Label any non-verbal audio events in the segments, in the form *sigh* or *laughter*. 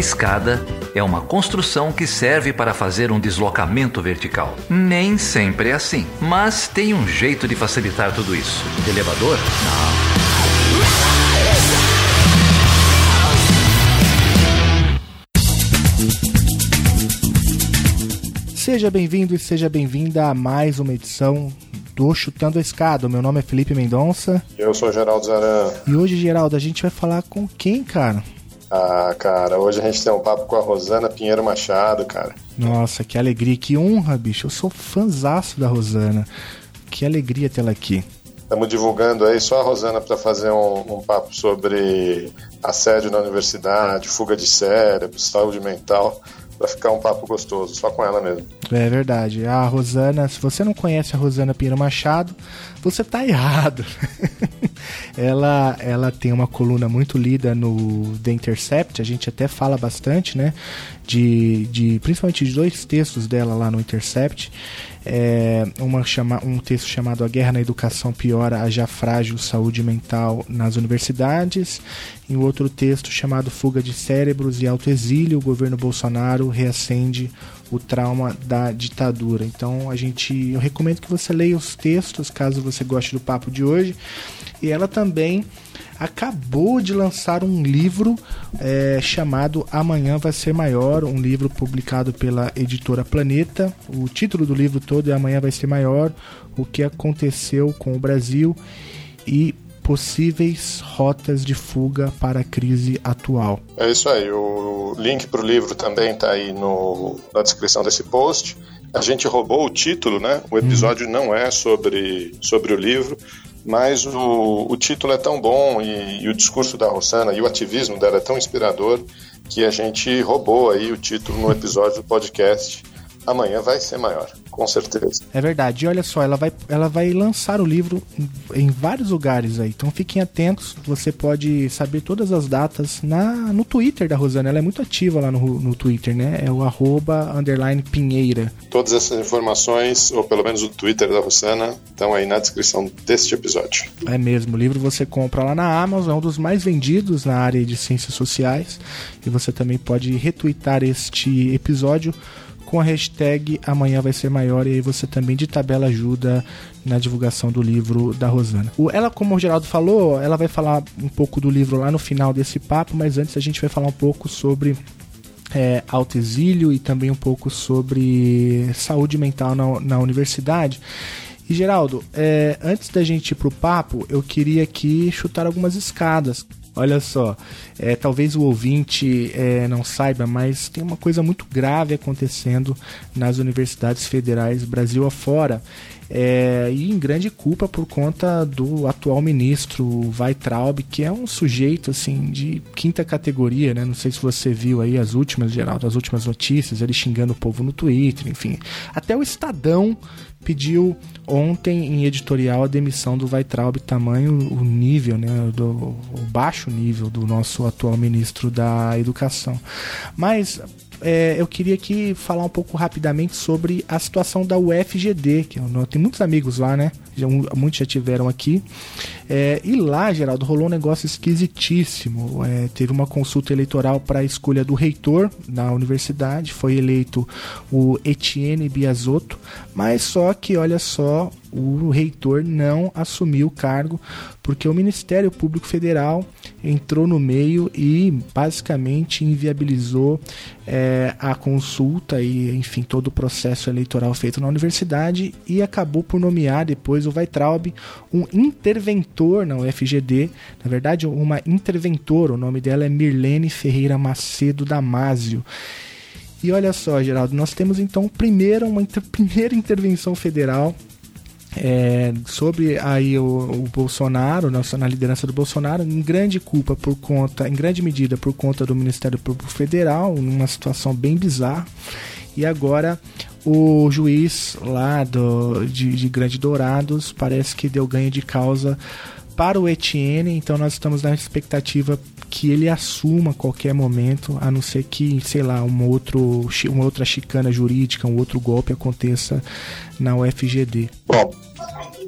escada é uma construção que serve para fazer um deslocamento vertical. Nem sempre é assim, mas tem um jeito de facilitar tudo isso. De elevador? Não. Seja bem-vindo e seja bem-vinda a mais uma edição do Chutando a Escada. Meu nome é Felipe Mendonça. Eu sou Geraldo Zaran. E hoje, Geraldo, a gente vai falar com quem, cara? Ah, cara, hoje a gente tem um papo com a Rosana Pinheiro Machado, cara. Nossa, que alegria, que honra, bicho. Eu sou fãzaço da Rosana. Que alegria tê-la aqui. Estamos divulgando aí só a Rosana para fazer um, um, papo sobre assédio na universidade, fuga de cérebro, saúde mental para ficar um papo gostoso, só com ela mesmo. É verdade. A Rosana, se você não conhece a Rosana Pinheiro Machado, você tá errado. *laughs* ela, ela tem uma coluna muito lida no The Intercept, a gente até fala bastante, né? De, de principalmente de dois textos dela lá no Intercept. É, uma chama, um texto chamado A Guerra na Educação Piora a Já Frágil Saúde Mental nas Universidades, e um outro texto chamado Fuga de Cérebros e Autoexílio, o governo Bolsonaro reacende o trauma da ditadura. Então a gente, eu recomendo que você leia os textos, caso você goste do papo de hoje. E ela também acabou de lançar um livro é, chamado Amanhã Vai Ser Maior, um livro publicado pela editora Planeta. O título do livro todo é Amanhã Vai Ser Maior: O que aconteceu com o Brasil e possíveis rotas de fuga para a crise atual. É isso aí. O link para o livro também está aí no, na descrição desse post. A gente roubou o título, né? O episódio hum. não é sobre, sobre o livro, mas o, o título é tão bom e, e, o discurso da Rosana e o ativismo dela é tão inspirador que a gente roubou aí o título no episódio do podcast amanhã vai ser maior, com certeza. É verdade. E olha só, ela vai, ela vai lançar o livro em, em vários lugares aí. Então fiquem atentos. Você pode saber todas as datas na, no Twitter da Rosana. Ela é muito ativa lá no, no Twitter, né? É o arroba underline Pinheira. Todas essas informações, ou pelo menos o Twitter da Rosana, estão aí na descrição deste episódio. É mesmo. O livro você compra lá na Amazon, é um dos mais vendidos na área de ciências sociais. E você também pode retweetar este episódio com a hashtag Amanhã Vai Ser Maior e aí você também de tabela ajuda na divulgação do livro da Rosana. O, ela, como o Geraldo falou, ela vai falar um pouco do livro lá no final desse papo, mas antes a gente vai falar um pouco sobre é, autoexílio e também um pouco sobre saúde mental na, na universidade. E Geraldo, é, antes da gente ir pro papo, eu queria aqui chutar algumas escadas. Olha só, é, talvez o ouvinte é, não saiba, mas tem uma coisa muito grave acontecendo nas universidades federais Brasil afora. É, e em grande culpa por conta do atual ministro Weitraub, que é um sujeito assim de quinta categoria, né? Não sei se você viu aí as últimas, Geraldo, as últimas notícias, ele xingando o povo no Twitter, enfim. Até o Estadão pediu ontem em editorial a demissão do Weitraub, tamanho o nível, né, do o baixo nível do nosso atual ministro da Educação. Mas é, eu queria aqui falar um pouco rapidamente sobre a situação da UFGD, que eu, tem muitos amigos lá, né? Já, muitos já tiveram aqui. É, e lá, Geraldo, rolou um negócio esquisitíssimo. É, teve uma consulta eleitoral para a escolha do reitor na universidade. Foi eleito o Etienne Biasotto, mas só que, olha só, o reitor não assumiu o cargo porque o Ministério Público Federal entrou no meio e basicamente inviabilizou é, a consulta e, enfim, todo o processo eleitoral feito na universidade e acabou por nomear depois o Weitraub um interventor na UFGD, na verdade, uma interventora, o nome dela é Mirlene Ferreira Macedo Damásio. E olha só, Geraldo, nós temos então primeiro uma inter *laughs* primeira intervenção federal é, sobre aí o, o Bolsonaro, na, na liderança do Bolsonaro, em grande culpa por conta, em grande medida por conta do Ministério Público Federal, numa situação bem bizarra. E agora o juiz lá do, de, de Grande Dourados parece que deu ganho de causa para o Etienne, então nós estamos na expectativa que ele assuma a qualquer momento, a não ser que, sei lá, um outro, uma outra chicana jurídica, um outro golpe aconteça na UFGD. Bom,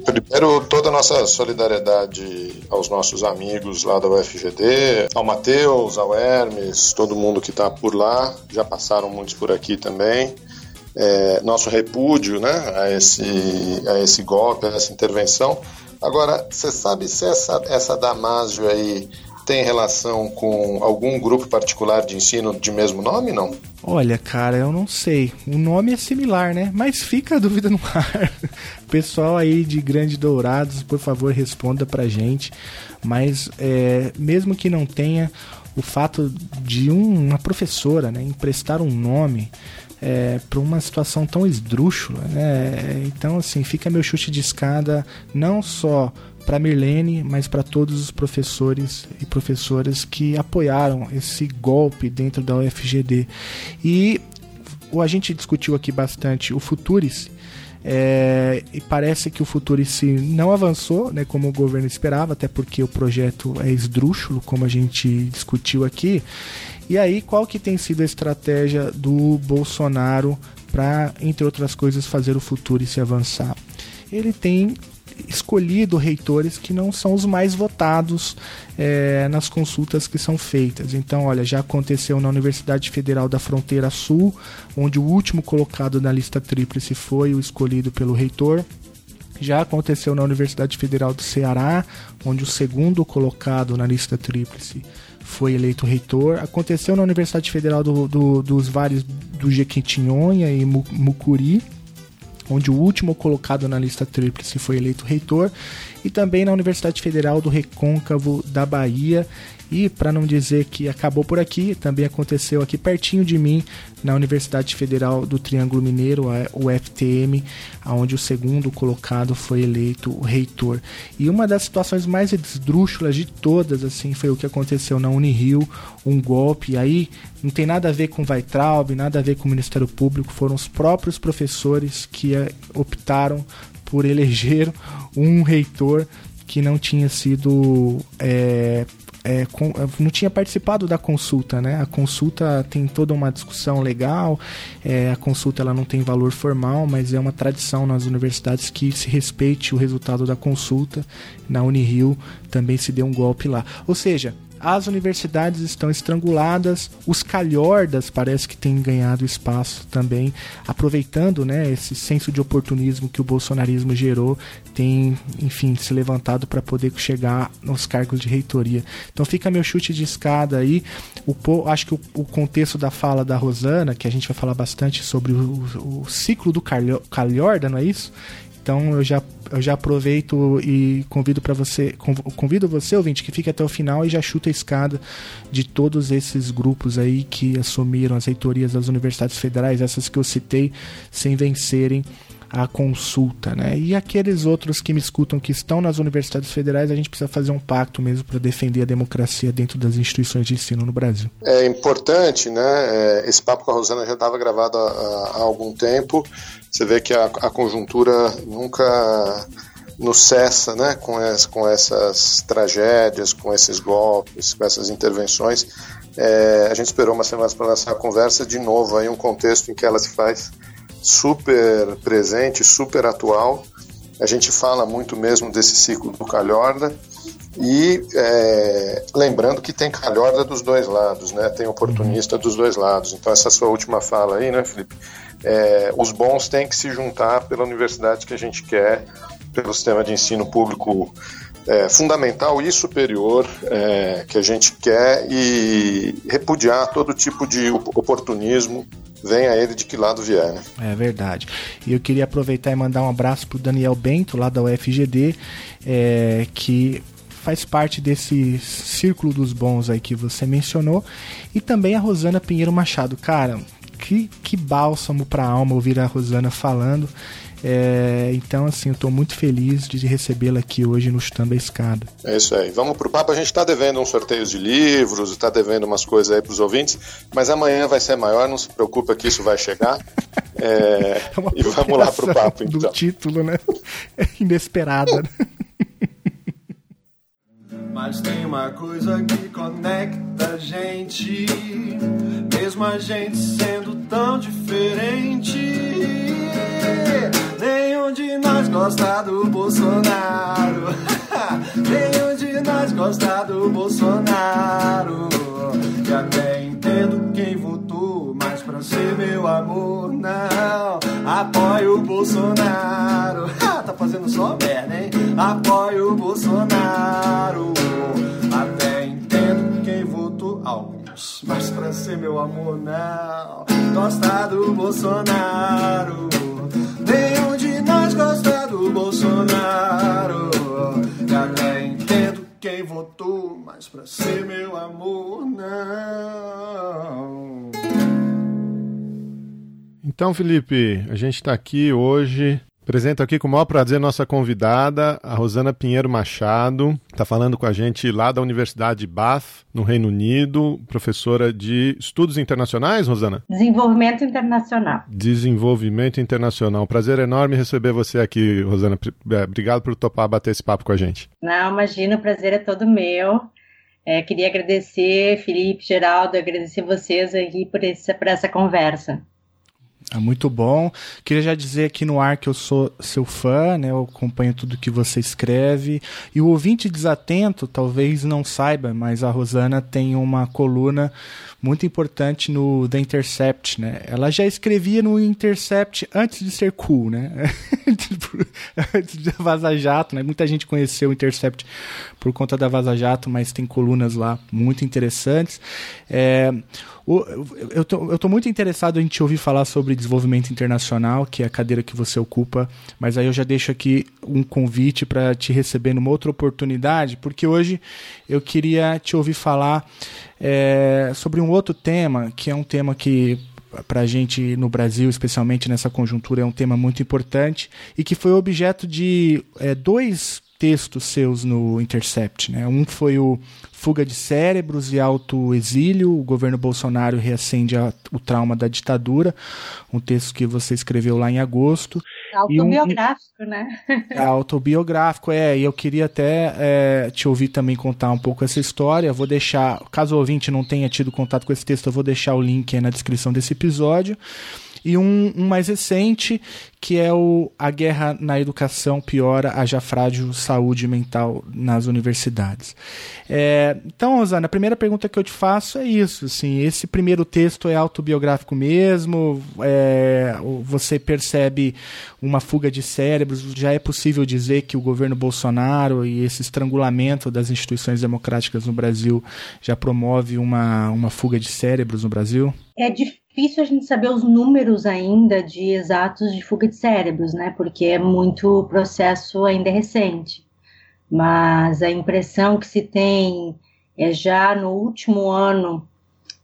Primeiro, toda a nossa solidariedade aos nossos amigos lá da UFGD, ao Matheus, ao Hermes, todo mundo que está por lá, já passaram muitos por aqui também. É, nosso repúdio né, a, esse, a esse golpe, a essa intervenção. Agora, você sabe se essa, essa Damásio aí tem relação com algum grupo particular de ensino de mesmo nome, não? Olha, cara, eu não sei. O nome é similar, né? Mas fica a dúvida no ar. *laughs* Pessoal aí de Grande Dourados, por favor, responda pra gente. Mas é, mesmo que não tenha, o fato de um, uma professora né, emprestar um nome é, para uma situação tão esdrúxula, né? Então, assim, fica meu chute de escada não só para Mirlene, mas para todos os professores e professoras que apoiaram esse golpe dentro da UFGD. E a gente discutiu aqui bastante o Futuris, é, e parece que o Futurice não avançou, né, como o governo esperava, até porque o projeto é esdrúxulo, como a gente discutiu aqui. E aí, qual que tem sido a estratégia do Bolsonaro para, entre outras coisas, fazer o Futurice avançar? Ele tem escolhido reitores que não são os mais votados é, nas consultas que são feitas. Então, olha, já aconteceu na Universidade Federal da Fronteira Sul, onde o último colocado na lista tríplice foi o escolhido pelo reitor. Já aconteceu na Universidade Federal do Ceará, onde o segundo colocado na lista tríplice foi eleito reitor. Aconteceu na Universidade Federal do, do, dos Vales do Jequitinhonha e Mucuri, onde o último colocado na lista tríplice foi eleito reitor, e também na Universidade Federal do Recôncavo da Bahia. E para não dizer que acabou por aqui, também aconteceu aqui pertinho de mim, na Universidade Federal do Triângulo Mineiro, o FTM, onde o segundo colocado foi eleito o reitor. E uma das situações mais esdrúxulas de todas, assim, foi o que aconteceu na Unirio, um golpe. Aí não tem nada a ver com Weitraub, nada a ver com o Ministério Público, foram os próprios professores que eh, optaram por eleger um reitor que não tinha sido é, é, com, não tinha participado da consulta, né? A consulta tem toda uma discussão legal, é, a consulta ela não tem valor formal, mas é uma tradição nas universidades que se respeite o resultado da consulta. Na Unirio também se deu um golpe lá. Ou seja, as universidades estão estranguladas, os calhordas parece que têm ganhado espaço também, aproveitando né, esse senso de oportunismo que o bolsonarismo gerou, tem, enfim, se levantado para poder chegar nos cargos de reitoria. Então fica meu chute de escada aí. O, acho que o, o contexto da fala da Rosana, que a gente vai falar bastante sobre o, o ciclo do calhorda, não é isso? Então eu já, eu já aproveito e convido para você, convido você, ouvinte, que fique até o final e já chuta a escada de todos esses grupos aí que assumiram as reitorias das universidades federais, essas que eu citei, sem vencerem a consulta, né? E aqueles outros que me escutam que estão nas universidades federais, a gente precisa fazer um pacto mesmo para defender a democracia dentro das instituições de ensino no Brasil. É importante, né? É, esse papo com a Rosana já estava gravado há, algum tempo. Você vê que a, a conjuntura nunca nos cessa, né? Com, as, com essas tragédias, com esses golpes, com essas intervenções. É, a gente esperou uma semana para lançar a conversa de novo aí um contexto em que ela se faz super presente, super atual. A gente fala muito mesmo desse ciclo do calhorda e é, lembrando que tem calhorda dos dois lados, né? Tem oportunista dos dois lados. Então essa sua última fala aí, né, Felipe? É, os bons têm que se juntar pela universidade que a gente quer, pelo sistema de ensino público é, fundamental e superior é, que a gente quer e repudiar todo tipo de oportunismo venha ele de que lado vier. Né? É verdade. E eu queria aproveitar e mandar um abraço pro Daniel Bento, lá da UFGD, é, que faz parte desse círculo dos bons aí que você mencionou, e também a Rosana Pinheiro Machado. Cara, que, que bálsamo pra alma ouvir a Rosana falando. É, então, assim, eu estou muito feliz de recebê-la aqui hoje no Chutando a Escada. É isso aí. Vamos pro papo. A gente está devendo uns sorteios de livros, está devendo umas coisas aí para os ouvintes, mas amanhã vai ser maior, não se preocupa que isso vai chegar. É, *laughs* é e vamos lá pro papo, então. Do título, né? *laughs* É inesperada. Né? *laughs* Mas tem uma coisa que conecta a gente, mesmo a gente sendo tão diferente. Nenhum de nós gosta do Bolsonaro. *laughs* Nenhum de nós gosta do Bolsonaro. Já até entendo quem votou, mas pra ser meu amor, não. Apoio o Bolsonaro. *laughs* tá fazendo só merda, hein? Apoio o Bolsonaro. Até entendo quem votou. Alguns, mas pra ser meu amor, não. Gosta do Bolsonaro. Nenhum de nós gosta do Bolsonaro. Até entendo quem votou, mas pra ser meu amor, não. Então, Felipe, a gente está aqui hoje Apresento aqui com o maior prazer nossa convidada, a Rosana Pinheiro Machado, está falando com a gente lá da Universidade de Bath, no Reino Unido, professora de Estudos Internacionais, Rosana? Desenvolvimento Internacional. Desenvolvimento Internacional. Prazer enorme receber você aqui, Rosana. É, obrigado por topar bater esse papo com a gente. Não, imagina, o prazer é todo meu. É, queria agradecer, Felipe, Geraldo, agradecer vocês aqui por, esse, por essa conversa. É muito bom. Queria já dizer aqui no ar que eu sou seu fã, né? Eu acompanho tudo que você escreve. E o ouvinte desatento talvez não saiba, mas a Rosana tem uma coluna muito importante no The Intercept, né? Ela já escrevia no Intercept antes de ser cool, né? *laughs* antes da Vaza Jato, né? Muita gente conheceu o Intercept por conta da Vaza Jato, mas tem colunas lá muito interessantes. É, eu eu tô muito interessado em te ouvir falar sobre desenvolvimento internacional, que é a cadeira que você ocupa, mas aí eu já deixo aqui um convite para te receber numa outra oportunidade, porque hoje eu queria te ouvir falar é, sobre um outro tema, que é um tema que para a gente no Brasil, especialmente nessa conjuntura, é um tema muito importante e que foi objeto de é, dois textos seus no Intercept. Né? Um foi o Fuga de Cérebros e Autoexílio, o governo Bolsonaro reacende a, o trauma da ditadura, um texto que você escreveu lá em agosto. Autobiográfico, um, né? É autobiográfico, é. E eu queria até é, te ouvir também contar um pouco essa história. vou deixar, caso o ouvinte não tenha tido contato com esse texto, eu vou deixar o link aí na descrição desse episódio e um, um mais recente, que é o A Guerra na Educação Piora a Já Saúde Mental nas Universidades. É, então, Rosana, a primeira pergunta que eu te faço é isso. Assim, esse primeiro texto é autobiográfico mesmo? É, você percebe uma fuga de cérebros? Já é possível dizer que o governo Bolsonaro e esse estrangulamento das instituições democráticas no Brasil já promove uma, uma fuga de cérebros no Brasil? É difícil difícil a gente saber os números ainda de exatos de fuga de cérebros, né? Porque é muito processo ainda recente. Mas a impressão que se tem é já no último ano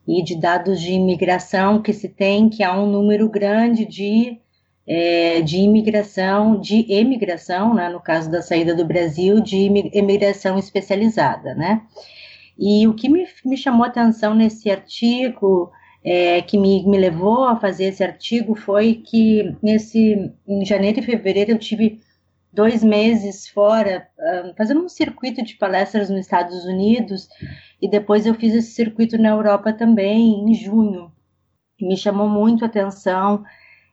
e de dados de imigração que se tem que há um número grande de é, de imigração, de emigração, né, no caso da saída do Brasil, de imigração especializada, né? E o que me, me chamou atenção nesse artigo é, que me, me levou a fazer esse artigo foi que nesse em janeiro e fevereiro eu tive dois meses fora uh, fazendo um circuito de palestras nos Estados Unidos e depois eu fiz esse circuito na Europa também em junho. Me chamou muito a atenção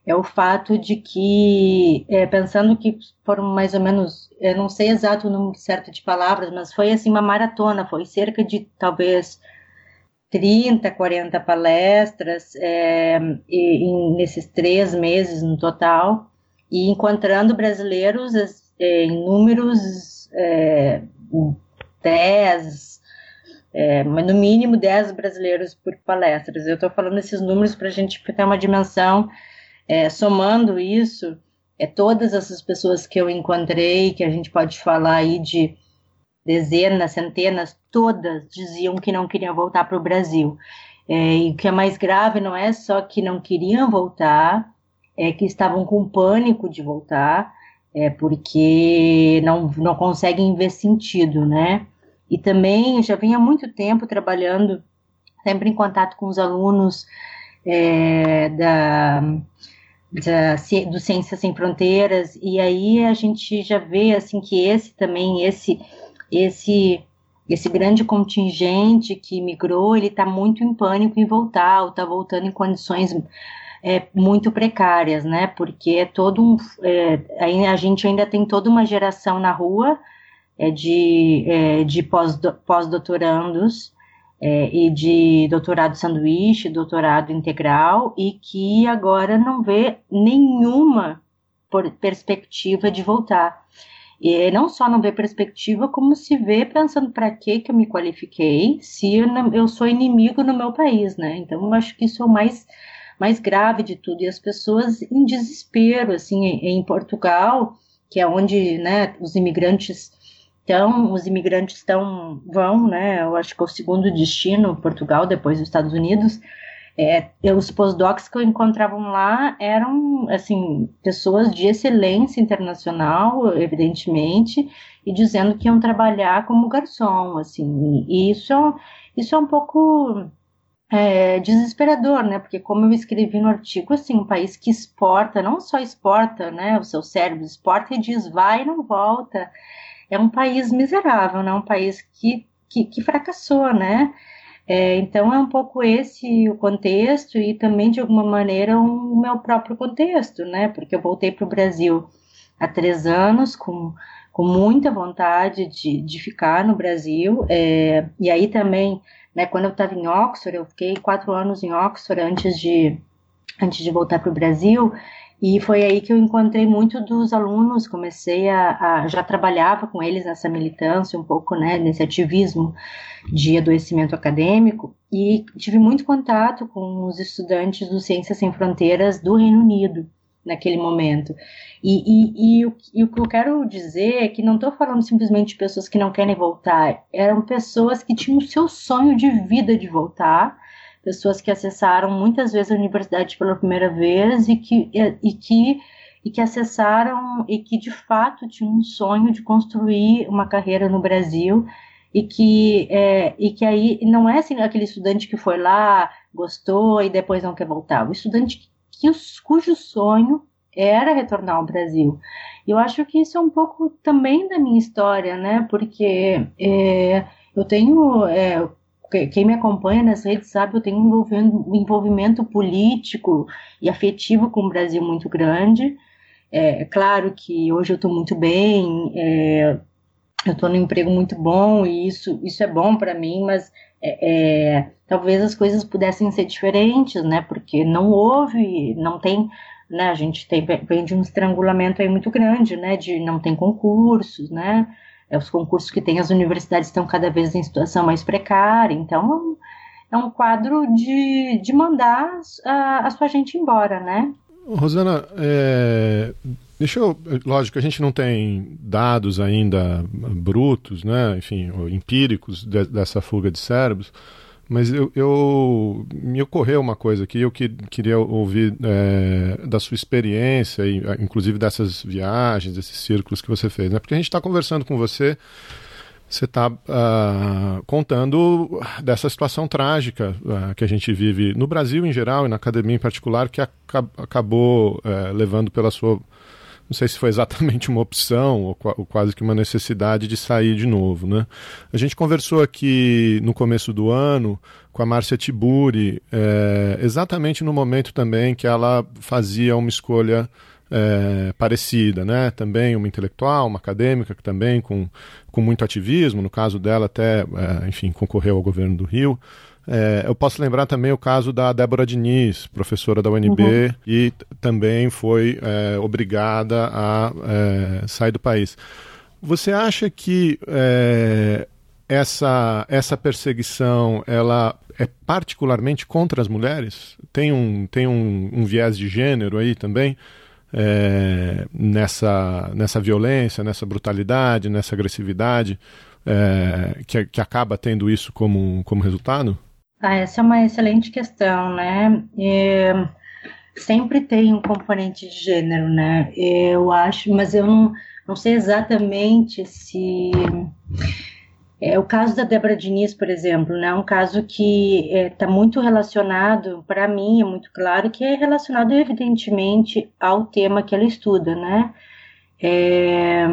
é o fato de que é, pensando que foram mais ou menos eu não sei exato o número certo de palavras mas foi assim uma maratona foi cerca de talvez 30, 40 palestras é, em, nesses três meses no total, e encontrando brasileiros é, em números é, 10, é, no mínimo 10 brasileiros por palestras. Eu estou falando esses números para a gente ter uma dimensão, é, somando isso, é todas essas pessoas que eu encontrei, que a gente pode falar aí de dezenas, centenas, todas diziam que não queriam voltar para o Brasil. É, e o que é mais grave não é só que não queriam voltar, é que estavam com pânico de voltar, é, porque não, não conseguem ver sentido, né? E também já vinha muito tempo trabalhando, sempre em contato com os alunos é, da, da, do Ciências Sem Fronteiras, e aí a gente já vê assim que esse também, esse esse esse grande contingente que migrou, ele está muito em pânico em voltar, ou está voltando em condições é, muito precárias, né? Porque é todo um, é, a gente ainda tem toda uma geração na rua é, de, é, de pós-doutorandos é, e de doutorado sanduíche, doutorado integral, e que agora não vê nenhuma perspectiva de voltar. E não só não vê perspectiva, como se vê pensando para que que eu me qualifiquei se eu, não, eu, sou inimigo no meu país, né? Então eu acho que isso é o mais mais grave de tudo e as pessoas em desespero, assim, em, em Portugal, que é onde, né, os imigrantes então, os imigrantes estão, vão, né? Eu acho que é o segundo destino, Portugal, depois dos Estados Unidos. É, os postdocs que eu encontrava lá eram, assim, pessoas de excelência internacional, evidentemente, e dizendo que iam trabalhar como garçom, assim. E isso, é isso é um pouco é, desesperador, né? Porque como eu escrevi no artigo, assim, um país que exporta, não só exporta, né, o seu cérebro, exporta e diz vai e não volta é um país miserável, né? Um país que, que, que fracassou, né? É, então é um pouco esse o contexto e também de alguma maneira o meu próprio contexto, né? Porque eu voltei para o Brasil há três anos com, com muita vontade de, de ficar no Brasil é, e aí também, né? Quando eu estava em Oxford, eu fiquei quatro anos em Oxford antes de antes de voltar para o Brasil e foi aí que eu encontrei muito dos alunos, comecei a, a, já trabalhava com eles nessa militância, um pouco, né, nesse ativismo de adoecimento acadêmico, e tive muito contato com os estudantes do Ciências Sem Fronteiras do Reino Unido naquele momento. E, e, e, o, e o que eu quero dizer é que não estou falando simplesmente de pessoas que não querem voltar, eram pessoas que tinham o seu sonho de vida de voltar pessoas que acessaram muitas vezes a universidade pela primeira vez e que, e, que, e que acessaram e que de fato tinham um sonho de construir uma carreira no Brasil e que, é, e que aí não é assim, aquele estudante que foi lá, gostou e depois não quer voltar. O estudante que, cujo sonho era retornar ao Brasil. Eu acho que isso é um pouco também da minha história, né? Porque é, eu tenho é, quem me acompanha nas redes sabe, eu tenho um envolvimento político e afetivo com o Brasil muito grande. É, é claro que hoje eu estou muito bem, é, eu estou num emprego muito bom e isso, isso é bom para mim, mas é, é, talvez as coisas pudessem ser diferentes, né? Porque não houve, não tem, né? A gente tem, vem de um estrangulamento aí muito grande, né? De não tem concursos, né? É, os concursos que tem as universidades estão cada vez em situação mais precária, então é um quadro de, de mandar a, a sua gente embora, né? Rosana, é, deixa eu. Lógico, a gente não tem dados ainda brutos, né? Enfim, empíricos de, dessa fuga de cérebros. Mas eu, eu, me ocorreu uma coisa aqui, eu que, queria ouvir é, da sua experiência, e, inclusive dessas viagens, desses círculos que você fez, né? Porque a gente está conversando com você, você está uh, ah, contando dessa situação trágica uh, que a gente vive no Brasil em geral e na academia em particular, que acabou uh, levando pela sua não sei se foi exatamente uma opção ou, ou, quase que uma necessidade de sair de novo. Né? A gente conversou aqui no começo do ano com a Márcia Tiburi, é, exatamente no momento também que ela fazia uma escolha é, parecida, né? Também uma intelectual, uma acadêmica, que também com, com muito ativismo, no caso dela até, é, enfim, concorreu ao governo do Rio. É, eu posso lembrar também o caso da Débora Diniz, professora da UNB, uhum. e também foi é, obrigada a é, sair do país. Você acha que é, essa, essa perseguição ela é particularmente contra as mulheres? Tem um, tem um, um viés de gênero aí também? É, nessa, nessa violência, nessa brutalidade, nessa agressividade, é, que, que acaba tendo isso como, como resultado? Ah, essa é uma excelente questão, né? É, sempre tem um componente de gênero, né? Eu acho, mas eu não, não sei exatamente se. É, o caso da Débora Diniz, por exemplo, né, é um caso que está é, muito relacionado, para mim é muito claro, que é relacionado evidentemente ao tema que ela estuda, né? É,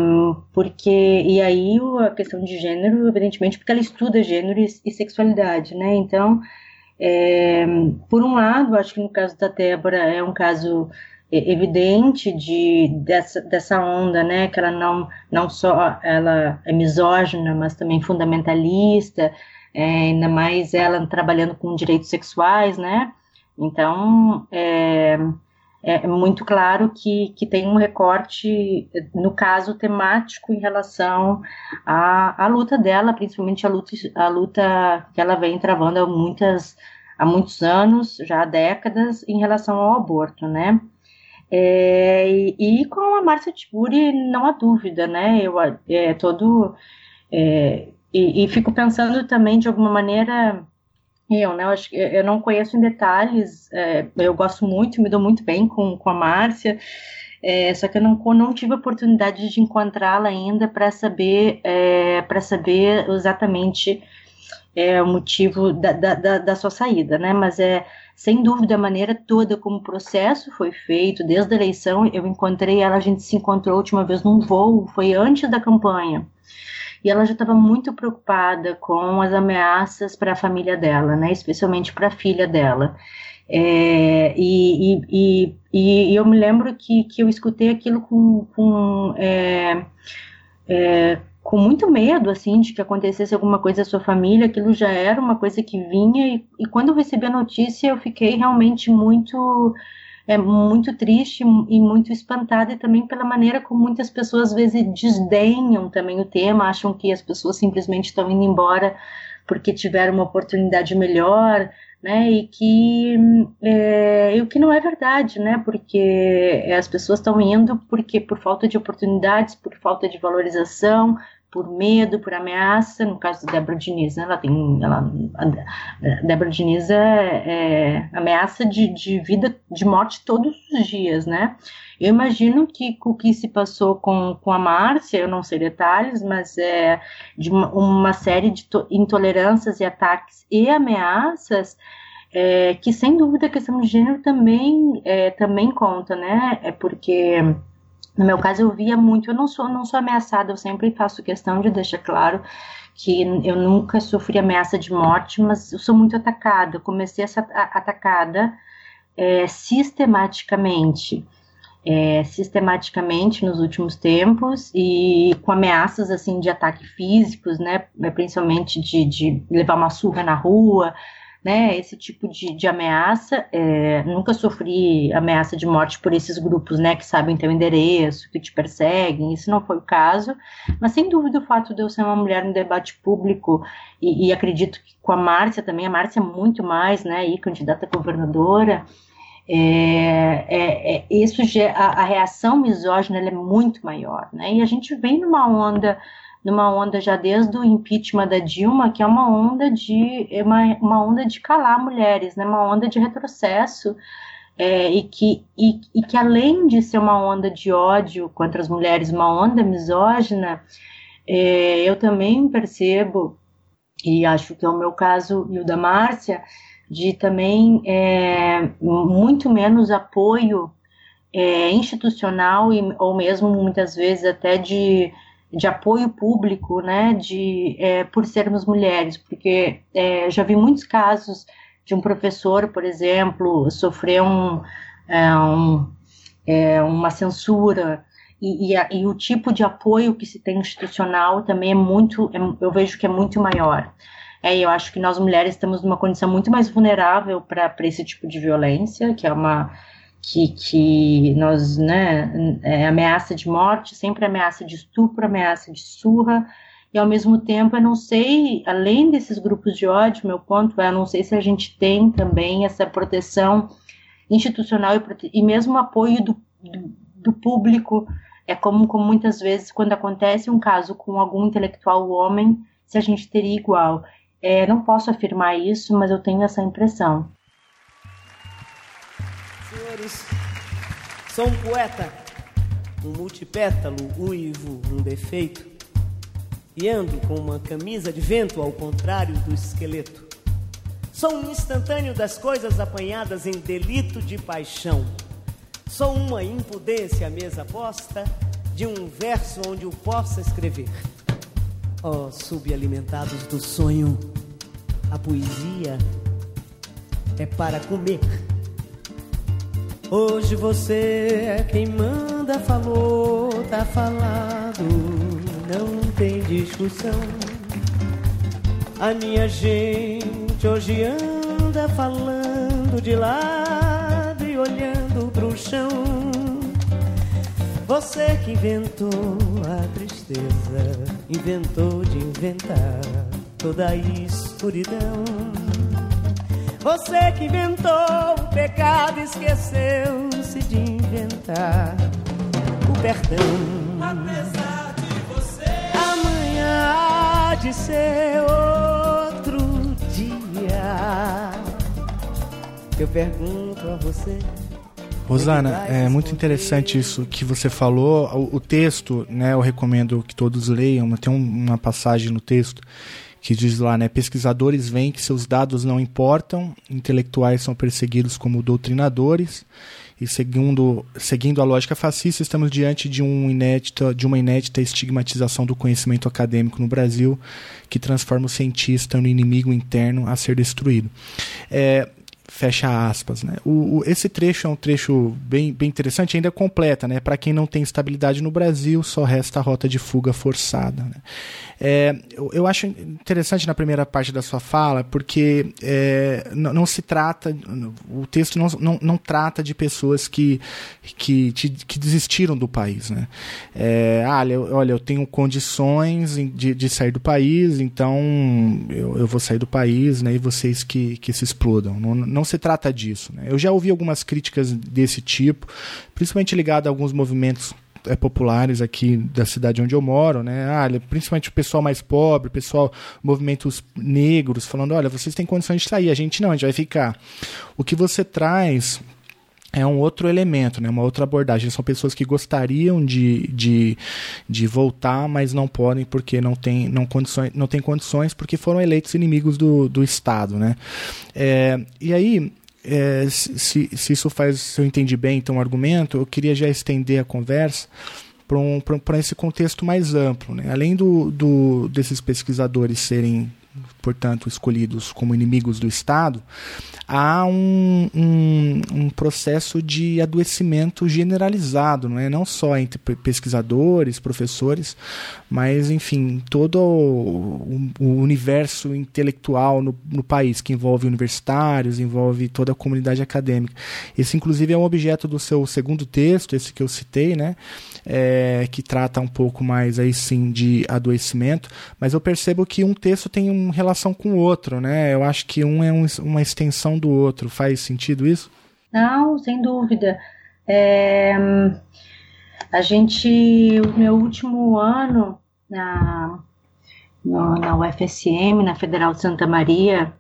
porque, e aí a questão de gênero, evidentemente, porque ela estuda gênero e, e sexualidade, né? Então, É, por um lado, acho que no caso da Débora é um caso evidente de dessa, dessa onda, né, que ela não não só ela é misógina, mas também fundamentalista, é, ainda mais ela trabalhando com direitos sexuais, né? Então é, é muito claro que, que tem um recorte, no caso temático, em relação à, à luta dela, principalmente a luta, a luta que ela vem travando há muitas há muitos anos, já há décadas, em relação ao aborto, né? É, e, e, com a Márcia Tiburi, não há dúvida, né? Eu é, todo é, e, e, fico pensando também de alguma maneira eu, né? Eu, acho, eu não conheço em detalhes. É, eu gosto muito, me dou muito bem com, com a Márcia. É, só que eu não, não tive a oportunidade de encontrá-la ainda para saber é, para saber exatamente é, o motivo da, da, da, sua saída, né? Mas é sem dúvida a maneira toda como o processo foi feito, desde a eleição, eu encontrei ela, a gente se encontrou a última vez num voo, foi antes da campanha. E ela já estava muito preocupada com as ameaças para a família dela, né? Especialmente para a filha dela. É, e, e, e, e, eu me lembro que, que eu escutei aquilo com, com é, é, com muito medo, assim, de que acontecesse alguma coisa à sua família, aquilo já era uma coisa que vinha, e, e quando eu recebi a notícia, eu fiquei realmente muito, é, muito triste e muito espantada, e também pela maneira como muitas pessoas, às vezes, desdenham também o tema, acham que as pessoas simplesmente estão indo embora porque tiveram uma oportunidade melhor, né, e que é, o que não é verdade, né, porque as pessoas estão indo porque por falta de oportunidades, por falta de valorização, por medo, por ameaça, no caso da Débora Diniz, né, ela tem, ela, a Débora Diniz é, é ameaça de, de vida, de morte todos os dias, né, eu imagino que o que se passou com, com a Márcia, eu não sei detalhes, mas é de uma, uma série de intolerâncias e ataques e ameaças é, que sem dúvida a questão de gênero também é, também conta, né? É porque no meu caso eu via muito, eu não sou não sou ameaçada, eu sempre faço questão de deixar claro que eu nunca sofri ameaça de morte, mas eu sou muito atacada. Eu comecei a ser atacada é, sistematicamente é, sistematicamente nos últimos tempos e com ameaças assim de ataque físicos, né, principalmente de, de levar uma surra na rua, né, esse tipo de, de ameaça. É, nunca sofri ameaça de morte por esses grupos, né, que sabem teu endereço, que te perseguem. Isso não foi o caso, mas sem dúvida o fato de eu ser uma mulher no debate público e, e acredito que com a Márcia também, a Márcia é muito mais, né, e candidata a governadora. É, é, é, isso a, a, reação misógina é muito maior, né? E a gente vem numa onda, numa onda já desde o impeachment da Dilma, que é uma onda de uma, uma onda de calar mulheres, né? Uma onda de retrocesso é, e, que, e, e, que além de ser uma onda de ódio contra as mulheres, uma onda misógina, é, eu também percebo e acho que é o meu caso e o da Márcia de também é, muito menos apoio é, institucional e, ou mesmo muitas vezes até de, de apoio público, né, de, é, por sermos mulheres, porque é, já vi muitos casos de um professor, por exemplo, sofrer um, é, um é, uma censura e, e, e, o tipo de apoio que se tem institucional também é muito, eu vejo que é muito maior. É, eu acho que nós mulheres estamos numa condição muito mais vulnerável para esse tipo de violência, que é uma que, que nós, né, é ameaça de morte, sempre ameaça de estupro, ameaça de surra, e ao mesmo tempo eu não sei, além desses grupos de ódio, meu ponto é, eu não sei se a gente tem também essa proteção institucional e, e mesmo apoio do, do, do público, é como, como muitas vezes quando acontece um caso com algum intelectual homem, se a gente teria igual. É, não posso afirmar isso, mas eu tenho essa impressão. Senhores, sou um poeta, um multipétalo, uivo, um defeito, e ando com uma camisa de vento ao contrário do esqueleto. Sou um instantâneo das coisas apanhadas em delito de paixão. Sou uma impudência mesa posta de um verso onde eu possa escrever. Ó oh, subalimentados do sonho, a poesia é para comer. Hoje você é quem manda, falou, tá falado, não tem discussão. A minha gente hoje anda falando de lado e olhando pro chão. Você que inventou a tristeza, inventou de inventar toda a escuridão. Você que inventou o pecado, esqueceu-se de inventar o perdão. Apesar de você, amanhã há de ser outro dia. Eu pergunto a você. Rosana, é muito interessante isso que você falou. O, o texto, né, eu recomendo que todos leiam. Tem uma passagem no texto que diz lá, né, pesquisadores veem que seus dados não importam, intelectuais são perseguidos como doutrinadores, e segundo, seguindo a lógica fascista, estamos diante de, um de uma inédita estigmatização do conhecimento acadêmico no Brasil, que transforma o cientista no inimigo interno a ser destruído. É, fecha aspas. Né? O, o, esse trecho é um trecho bem, bem interessante, ainda completa. Né? Para quem não tem estabilidade no Brasil, só resta a rota de fuga forçada. Né? É, eu, eu, acho interessante na primeira parte da sua fala, porque é, não, não, se trata, o texto não, não, não trata de pessoas que, que, que desistiram do país. Né? É, olha, olha, eu tenho condições de, de sair do país, então eu, eu vou sair do país né, e vocês que, que se explodam. Não, não se trata disso. Né? Eu já ouvi algumas críticas desse tipo, principalmente ligado a alguns movimentos é, populares aqui da cidade onde eu moro, né? Ah, principalmente o pessoal mais pobre, pessoal, movimentos negros, falando: olha, vocês têm condições de sair, a gente não, a gente vai ficar. O que você traz é um outro elemento, né? uma outra abordagem. São pessoas que gostariam de, de, de voltar, mas não podem porque não tem, não, condições, não tem condições, porque foram eleitos inimigos do, do Estado. Né? É, e aí, é, se, se isso faz, se eu entendi bem então o argumento, eu queria já estender a conversa para um, esse contexto mais amplo. Né? Além do, do, desses pesquisadores serem portanto, escolhidos como inimigos do Estado, há um, um, um, processo de adoecimento generalizado, não é? Não só entre pesquisadores, professores, mas, enfim, todo o, o universo intelectual no, no, país, que envolve universitários, envolve toda a comunidade acadêmica. Esse, inclusive, é um objeto do seu segundo texto, esse que eu citei, né? É, que trata um pouco mais, aí sim, de adoecimento, mas eu percebo que um texto tem uma relação com o outro, né? Eu acho que um é um, uma extensão do outro. Faz sentido isso? Não, sem dúvida. É, a gente, o meu último ano na, no, na UFSM, na Federal de Santa Maria,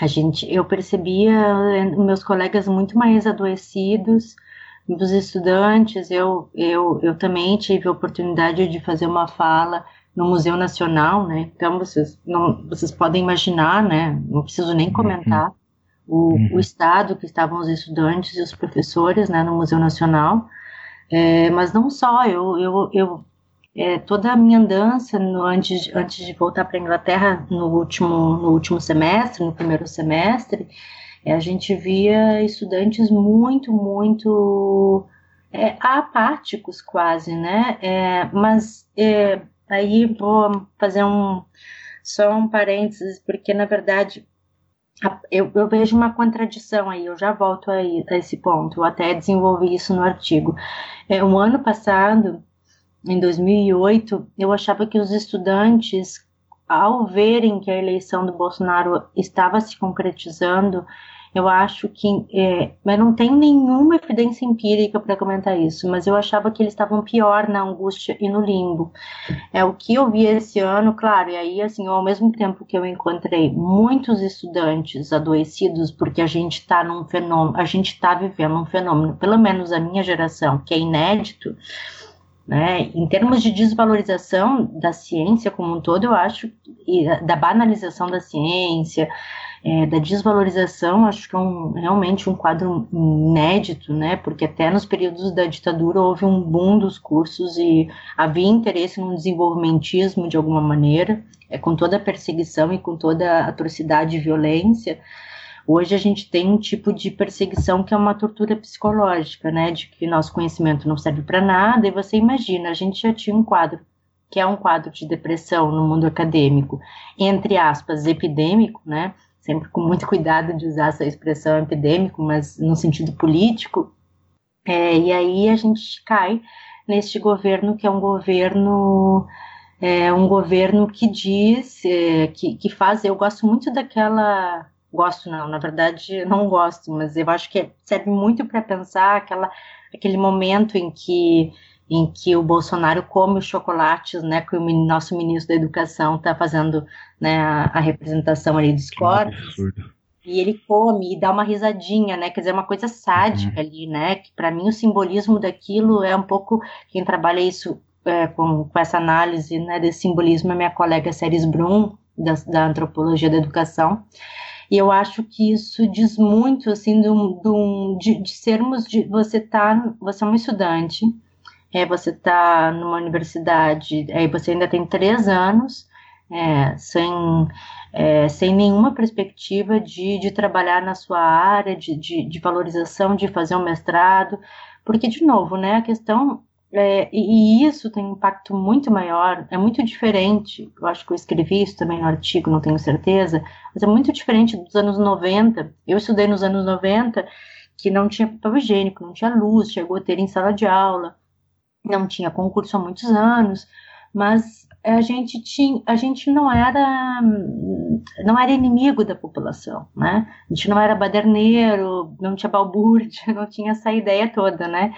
a gente, eu percebia meus colegas muito mais adoecidos, os estudantes, eu, eu, eu também tive a oportunidade de fazer uma fala no Museu Nacional, né? Então vocês não, vocês podem imaginar, né? Não preciso nem comentar uhum. o, o estado que estavam os estudantes e os professores, né? No Museu Nacional. É, mas não só, eu, eu, eu é, toda a minha andança no, antes, antes de voltar para a Inglaterra no último, no último semestre, no primeiro semestre, a gente via estudantes muito, muito é, apáticos quase, né? É, mas é, Aí vou fazer um só um parênteses, porque na verdade eu, eu, vejo uma contradição aí, eu já volto aí, a esse ponto, eu até desenvolvi isso no artigo. É, um ano passado, em 2008, eu achava que os estudantes, ao verem que a eleição do Bolsonaro estava se concretizando, eu acho que, é, mas não tem nenhuma evidência empírica para comentar isso, mas eu achava que eles estavam pior na angústia e no limbo. É o que eu vi esse ano, claro, e aí, assim, ao mesmo tempo que eu encontrei muitos estudantes adoecidos, porque a gente está num fenômeno, a gente está vivendo um fenômeno, pelo menos a minha geração, que é inédito, né? Em termos de desvalorização da ciência como um todo, eu acho, e da banalização da ciência, é, da desvalorização, acho que é um, realmente um quadro inédito, né? Porque até nos períodos da ditadura houve um boom dos cursos e havia interesse no desenvolvimentismo de alguma maneira, é, com toda a perseguição e com toda a atrocidade e violência. Hoje a gente tem um tipo de perseguição que é uma tortura psicológica, né, de que nosso conhecimento não serve para nada, e você imagina, a gente já tinha um quadro, que é um quadro de depressão no mundo acadêmico, entre aspas, epidêmico, né, sempre com muito cuidado de usar essa expressão epidêmico, mas no sentido político, é, e aí a gente cai neste governo que é um governo é um governo que diz é, que, que faz eu gosto muito daquela gosto não, na verdade não gosto, mas eu acho que serve muito para pensar aquela, aquele momento em que em que o Bolsonaro come os chocolates, né, que o nosso ministro da Educação está fazendo, né, a, a, representação ali dos corpos. E ele come e dá uma risadinha, né? Quer dizer, uma coisa sádica uhum. ali, né? Que para mim o simbolismo daquilo é um pouco quem trabalha isso é, com, com essa análise, né, desse simbolismo é minha colega Ceres Brum da, da antropologia da educação. E eu acho que isso diz muito, assim, do, do, de, de sermos, de, você tá, você é um estudante, é, você está numa universidade, aí você ainda tem três anos, é, sem, é, sem nenhuma perspectiva de, de trabalhar na sua área, de, de, de valorização, de fazer um mestrado, porque, de novo, né, a questão é, e, isso tem um impacto muito maior, é muito diferente. Eu acho que eu escrevi isso também no artigo, não tenho certeza, mas é muito diferente dos anos 90. Eu estudei nos anos 90 que não tinha papel higiênico, não tinha luz, chegou a ter em sala de aula, não tinha concurso há muitos anos, mas a gente tinha, a gente não era não era inimigo da população, né? A gente não era baderneiro, não tinha balbúrdia, *laughs* não tinha essa ideia toda, né?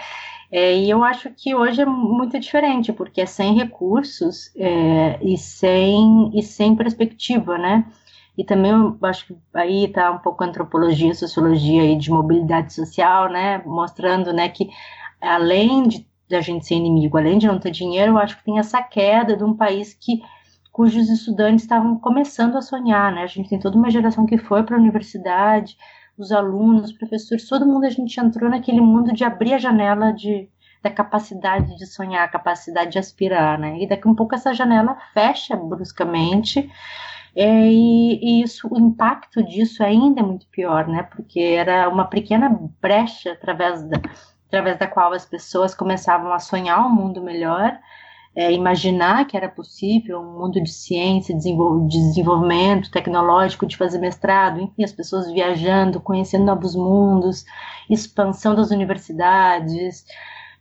É, e eu acho que hoje é muito diferente, porque é sem recursos é, e, sem, e sem perspectiva, né? E também eu acho que aí está um pouco antropologia, sociologia aí de mobilidade social, né? Mostrando né, que além de a gente ser inimigo, além de não ter dinheiro, eu acho que tem essa queda de um país que cujos estudantes estavam começando a sonhar, né? A gente tem toda uma geração que foi para a universidade, os alunos, os professores, todo mundo a gente entrou naquele mundo de abrir a janela de, da capacidade de sonhar, capacidade de aspirar, né? E daqui um pouco essa janela fecha bruscamente. É, e, e, isso, o impacto disso ainda é muito pior, né? Porque era uma pequena brecha através da, através da qual as pessoas começavam a sonhar um mundo melhor, é, imaginar que era possível um mundo de ciência, de desenvolvimento tecnológico, de fazer mestrado, enfim, as pessoas viajando, conhecendo novos mundos, expansão das universidades,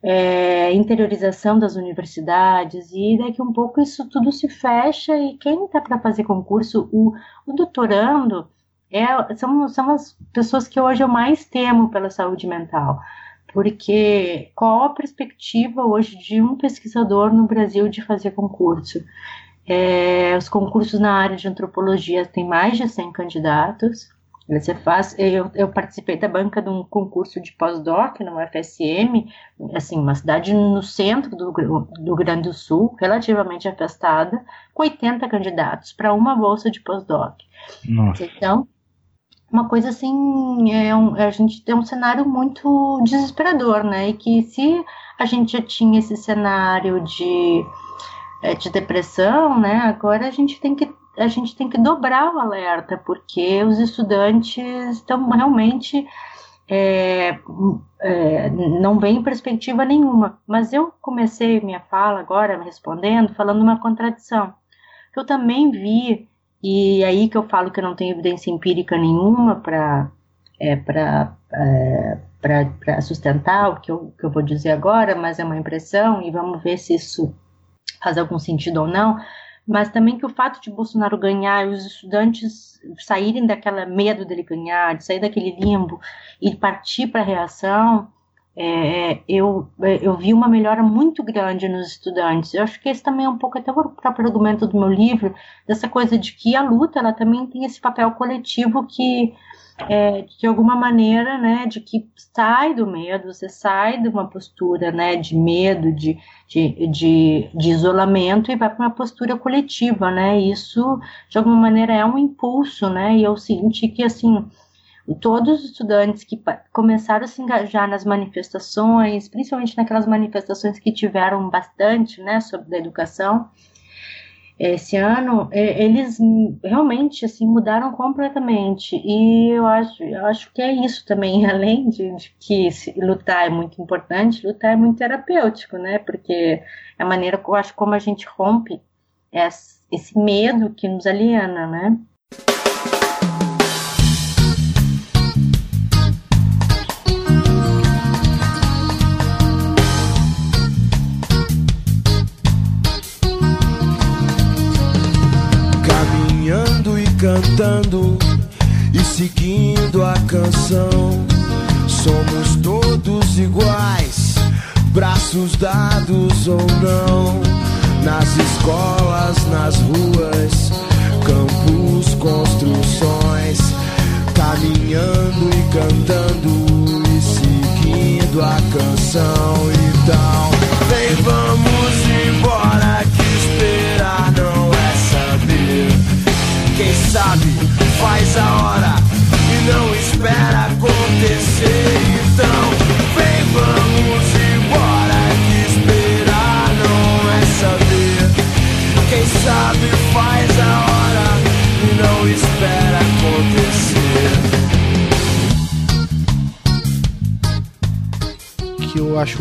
é, interiorização das universidades, e daqui um pouco isso tudo se fecha, e quem está para fazer concurso, o, o doutorando, é, são, são as pessoas que hoje eu mais temo pela saúde mental porque qual a perspectiva hoje de um pesquisador no Brasil de fazer concurso? É, os concursos na área de antropologia têm mais de 100 candidatos. Você faz, eu, eu participei da banca de um concurso de pós-doc no UFSM, assim, uma cidade no centro do, do Rio Grande do Sul, relativamente afastada, com 80 candidatos para uma bolsa de pós-doc. Então, uma coisa assim, é um, a gente tem um cenário muito desesperador, né? E que se a gente já tinha esse cenário de, é, de depressão, né? Agora a gente tem que a gente tem que dobrar o alerta, porque os estudantes estão realmente é, é, não vem perspectiva nenhuma. Mas eu comecei minha fala agora, respondendo, falando uma contradição. Eu também vi e aí que eu falo que eu não tenho evidência empírica nenhuma para é, para sustentar o que eu, que eu vou dizer agora, mas é uma impressão e vamos ver se isso faz algum sentido ou não. Mas também que o fato de Bolsonaro ganhar, os estudantes saírem daquela medo dele ganhar, de sair daquele limbo e partir para a reação, é, eu, eu vi uma melhora muito grande nos estudantes. Eu acho que esse também é um pouco até o próprio argumento do meu livro, dessa coisa de que a luta ela também tem esse papel coletivo que, é, de alguma maneira, né, de que sai do medo, você sai de uma postura né, de medo, de, de, de, de isolamento e vai para uma postura coletiva, né? Isso, de alguma maneira, é um impulso, né? E eu senti que, assim, todos os estudantes que começaram a se engajar nas manifestações, principalmente naquelas manifestações que tiveram bastante, né, sobre a educação, esse ano, eles realmente assim mudaram completamente. E eu acho, eu acho que é isso também, *laughs* além de, que lutar é muito importante, lutar é muito terapêutico, né? Porque é a maneira eu acho como a gente rompe esse medo que nos aliena, né? Cantando e seguindo a canção. Somos todos iguais, braços dados ou não. Nas escolas, nas ruas,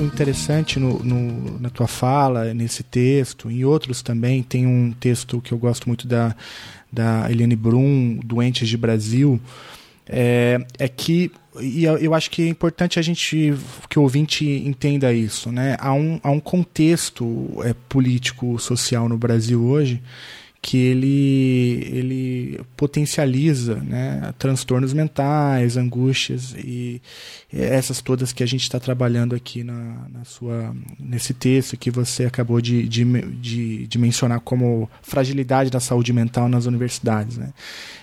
interessante no, no, na tua fala, nesse texto, em outros também, tem um texto que eu gosto muito da, da Eliane Brum, Doentes de Brasil, é, é que e eu acho que é importante a gente que o ouvinte entenda isso, né? Há um, há um contexto é, político social no Brasil hoje que ele, ele potencializa né, transtornos mentais, angústias e essas todas que a gente está trabalhando aqui na, na, sua, nesse texto que você acabou de, de, de, de, mencionar como fragilidade da saúde mental nas universidades. Né?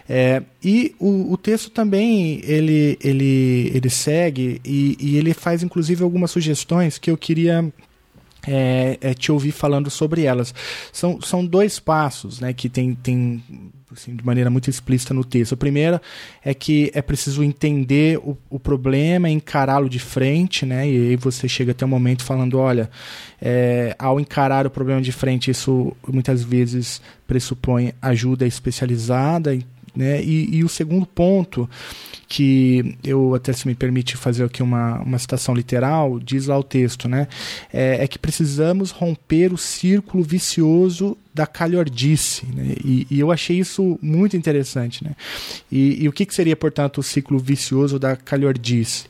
É, e o, o, texto também ele, ele, ele segue e, e ele faz inclusive algumas sugestões que eu queria é, é, te ouvir falando sobre elas. São, são dois passos né, que tem, tem assim, de maneira muito explícita no texto. O primeiro é que é preciso entender o, o problema, encará-lo de frente, né, e aí você chega até um momento falando: olha, é, ao encarar o problema de frente, isso muitas vezes pressupõe ajuda especializada. Né? E, e o segundo ponto que eu até se me permite fazer aqui uma, uma citação literal, diz lá o texto, né? É, é que precisamos romper o círculo vicioso da calhordice, né? E, e, eu achei isso muito interessante, né? E, e o que, que seria, portanto, o ciclo vicioso da calhordice?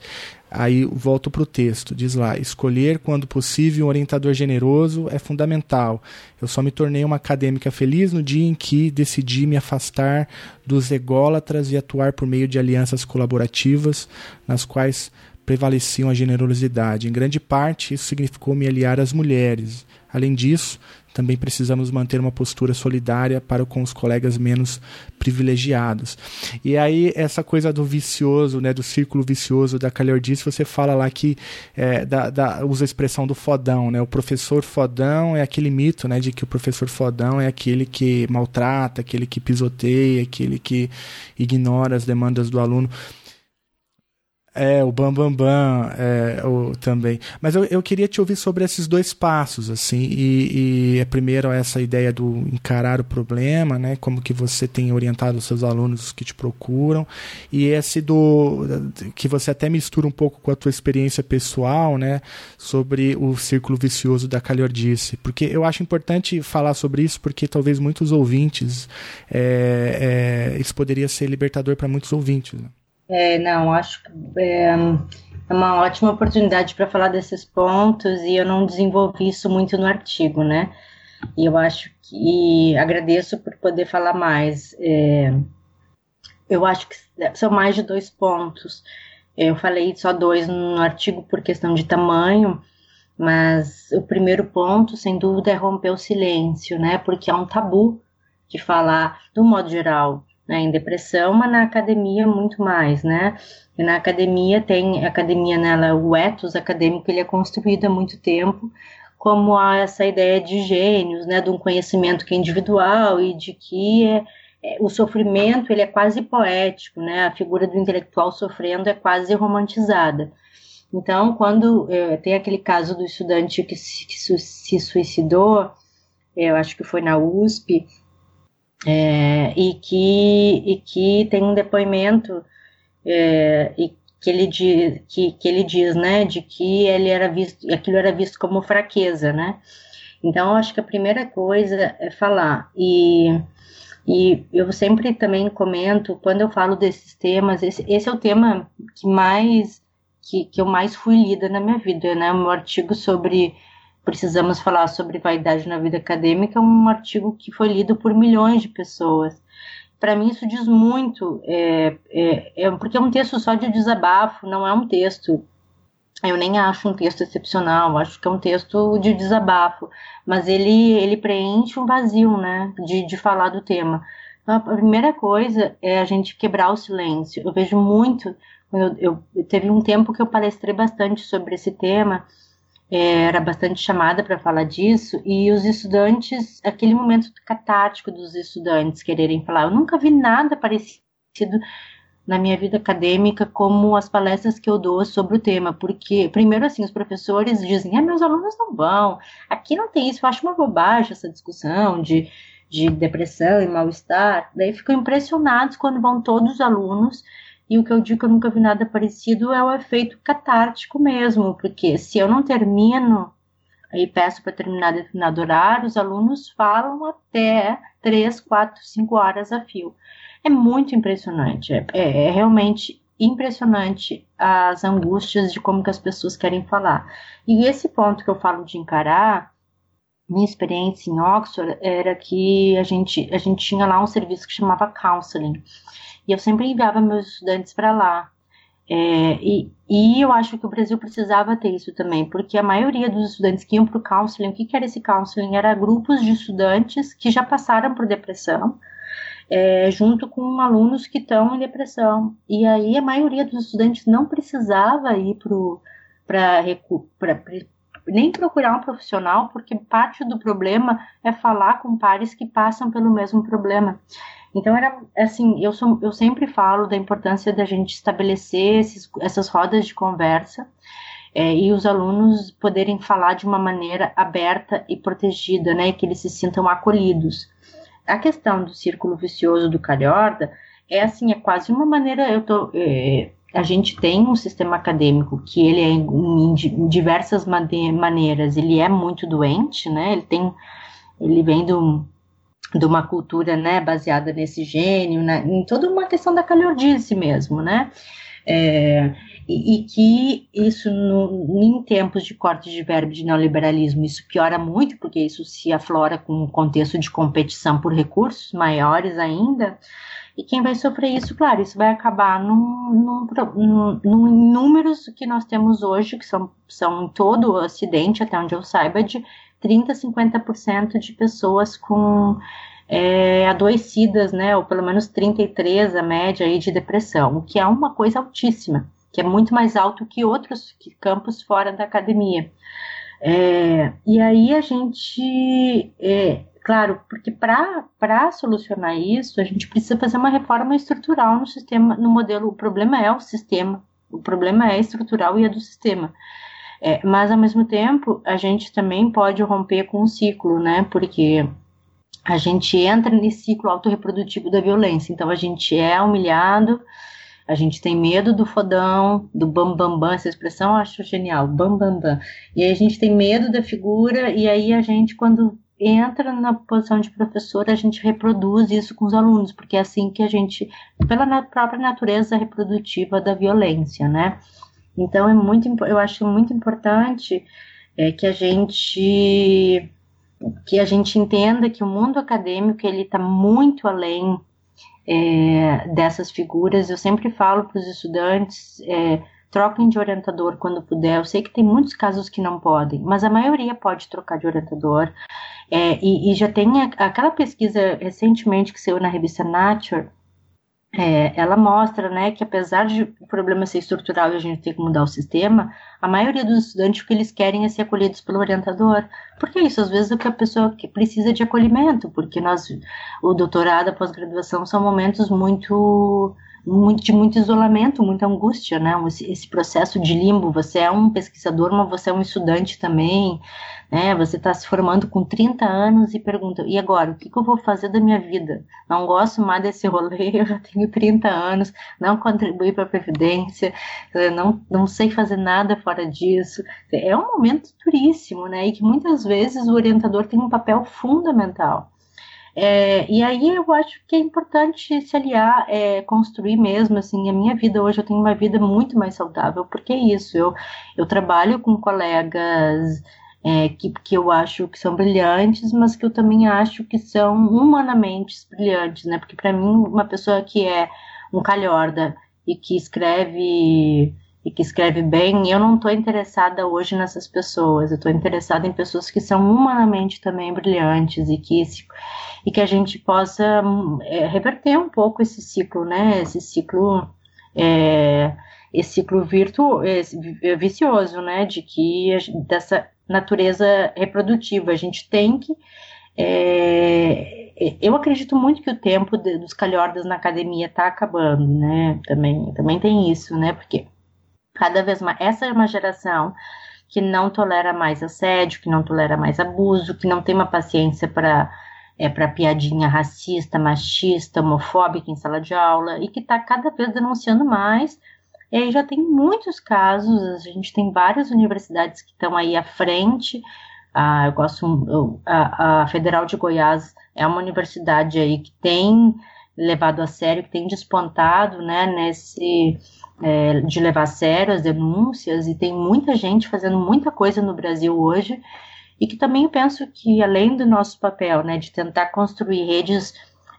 Aí volto para o texto, diz lá: escolher quando possível um orientador generoso é fundamental. Eu só me tornei uma acadêmica feliz no dia em que decidi me afastar dos ególatras e atuar por meio de alianças colaborativas, nas quais prevaleciam a generosidade. Em grande parte, isso significou me aliar às mulheres. Além disso, também precisamos manter uma postura solidária para com os colegas menos privilegiados. E aí, essa coisa do vicioso, né, do círculo vicioso da calhordice, você fala lá que é, da, da, usa a expressão do fodão, né? O professor fodão é aquele mito, né, de que o professor fodão é aquele que maltrata, aquele que pisoteia, aquele que ignora as demandas do aluno. É, o Bam Bam Bam é, o, também. Mas eu, eu queria te ouvir sobre esses dois passos, assim, e, e é primeiro essa ideia do encarar o problema, né, como que você tem orientado os seus alunos que te procuram, e esse do, que você até mistura um pouco com a tua experiência pessoal, né, sobre o círculo vicioso da calhordice, porque eu acho importante falar sobre isso, porque talvez muitos ouvintes, é, é, isso poderia ser libertador para muitos ouvintes, né? É, não, acho que é, é uma ótima oportunidade para falar desses pontos e eu não desenvolvi isso muito no artigo, né? E eu acho que agradeço por poder falar mais. É, eu acho que são mais de dois pontos. Eu falei só dois no artigo por questão de tamanho, mas o primeiro ponto, sem dúvida, é romper o silêncio, né? Porque é um tabu de falar, do modo geral, né, em depressão, mas na academia muito mais, né? E na academia tem academia nela, o ethos acadêmico ele é construído há muito tempo como essa ideia de gênios, né, de um conhecimento que é individual e de que é, é, o sofrimento ele é quase poético, né? A figura do intelectual sofrendo é quase romantizada. Então, quando é, tem aquele caso do estudante que se, que se suicidou, eu acho que foi na USP, é, e, que, e que tem um depoimento é, e que ele, diz, que, que ele diz, né, de que ele era visto, aquilo era visto como fraqueza, né? Então, acho que a primeira coisa é falar. E, e eu sempre também comento, quando eu falo desses temas, esse, esse é o tema que mais que, que eu mais fui lida na minha vida, né? O meu artigo sobre precisamos falar sobre vaidade na vida acadêmica é um artigo que foi lido por milhões de pessoas. Para mim isso diz muito, é, é, é, porque é um texto só de desabafo, não é um texto. Eu nem acho um texto excepcional, acho que é um texto de desabafo, mas ele ele preenche um vazio, né, de, de falar do tema. Então, a primeira coisa é a gente quebrar o silêncio. Eu vejo muito, eu, eu teve um tempo que eu palestrei bastante sobre esse tema era bastante chamada para falar disso, e os estudantes, aquele momento catártico dos estudantes quererem falar. Eu nunca vi nada parecido na minha vida acadêmica como as palestras que eu dou sobre o tema, porque, primeiro, assim, os professores dizem, ah, meus alunos não vão, aqui não tem isso, eu acho uma bobagem essa discussão de, de depressão e mal-estar, daí ficam impressionados quando vão todos os alunos e o que eu digo que eu nunca vi nada parecido é o efeito catártico mesmo, porque se eu não termino e peço para terminar determinado horário, os alunos falam até 3, 4, 5 horas a fio. É muito impressionante, é, é, é realmente impressionante as angústias de como que as pessoas querem falar. E esse ponto que eu falo de encarar, minha experiência em Oxford era que a gente, a gente tinha lá um serviço que chamava counseling. E eu sempre enviava meus estudantes para lá. É, e, e eu acho que o Brasil precisava ter isso também, porque a maioria dos estudantes que iam para o counseling, o que, que era esse counseling? Era grupos de estudantes que já passaram por depressão, é, junto com alunos que estão em depressão. E aí a maioria dos estudantes não precisava ir para nem procurar um profissional, porque parte do problema é falar com pares que passam pelo mesmo problema. Então era assim, eu, sou, eu sempre falo da importância da gente estabelecer esses, essas rodas de conversa é, e os alunos poderem falar de uma maneira aberta e protegida, né, que eles se sintam acolhidos. A questão do círculo vicioso do calhorda é assim, é quase uma maneira, eu tô, é, a gente tem um sistema acadêmico que ele é em, em diversas maneiras, ele é muito doente, né, ele tem, ele vem do de uma cultura né, baseada nesse gênio, né, em toda uma questão da calhordice mesmo, né? É, e, e, que isso, no, em tempos de corte de verbo de neoliberalismo, isso piora muito, porque isso se aflora com um contexto de competição por recursos maiores ainda. E quem vai sofrer isso, claro, isso vai acabar num, num, num, num números que nós temos hoje, que são, são em todo o Ocidente, até onde eu saiba, de 30, 50% de pessoas com é, adoecidas, né, ou pelo menos 33 a média aí de depressão, o que é uma coisa altíssima, que é muito mais alto que outros campos fora da academia. É, e aí a gente, é, claro, porque para solucionar isso, a gente precisa fazer uma reforma estrutural no sistema, no modelo. O problema é o sistema, o problema é estrutural e é do sistema. É, mas ao mesmo tempo, a gente também pode romper com o ciclo, né? Porque a gente entra nesse ciclo autorreprodutivo da violência. Então a gente é humilhado, a gente tem medo do fodão, do bam bam bam, essa expressão eu acho genial, bam bam bam. E aí a gente tem medo da figura e aí a gente quando entra na posição de professor, a gente reproduz isso com os alunos, porque é assim que a gente, pela própria natureza reprodutiva da violência, né? Então é muito, eu acho muito importante é, que a gente que a gente entenda que o mundo acadêmico ele está muito além é, dessas figuras. Eu sempre falo para os estudantes é, troquem de orientador quando puder. Eu sei que tem muitos casos que não podem, mas a maioria pode trocar de orientador. É, e, e, já tem aquela pesquisa recentemente que saiu na revista Nature é, ela mostra né, que apesar de o problema ser estrutural e a gente ter que mudar o sistema, a maioria dos estudantes o que eles querem é ser acolhidos pelo orientador. Porque isso, às vezes, é que a pessoa que precisa de acolhimento, porque nós, o doutorado, a pós-graduação são momentos muito muito, de muito isolamento, muita angústia, né? Esse, processo de limbo. Você é um pesquisador, mas você é um estudante também, né? Você está se formando com 30 anos e pergunta: e agora? O que, que eu vou fazer da minha vida? Não gosto mais desse rolê, *laughs* eu já tenho 30 anos, não contribuí para a Previdência, não, não sei fazer nada fora disso. É um momento duríssimo, né? E que muitas vezes o orientador tem um papel fundamental. É, e aí eu acho que é importante se aliar, é, construir mesmo, assim, a minha vida hoje eu tenho uma vida muito mais saudável, porque é isso, eu, eu trabalho com colegas é, que, que eu acho que são brilhantes, mas que eu também acho que são humanamente brilhantes, né, porque para mim uma pessoa que é um calhorda e que escreve e que escreve bem, eu não estou interessada hoje nessas pessoas, eu estou interessada em pessoas que são humanamente também brilhantes e que, e que a gente possa é, reverter um pouco esse ciclo, né? Esse ciclo, é, esse ciclo virtu, esse, vicioso, né? De que dessa natureza reprodutiva, a gente tem que é, eu acredito muito que o tempo de, dos calhordas na academia está acabando, né? Também, também tem isso, né? Porque cada vez mais. Essa é uma geração que não tolera mais assédio, que não tolera mais abuso, que não tem uma paciência para é, para piadinha racista, machista, homofóbica em sala de aula e que está cada vez denunciando mais. E aí já tem muitos casos, a gente tem várias universidades que estão aí à frente. Ah, eu gosto, a, a Federal de Goiás é uma universidade aí que tem levado a sério, que tem despontado, né, nesse é, de levar a sério as denúncias, e tem muita gente fazendo muita coisa no Brasil hoje, e que também penso que, além do nosso papel, né, de tentar construir redes,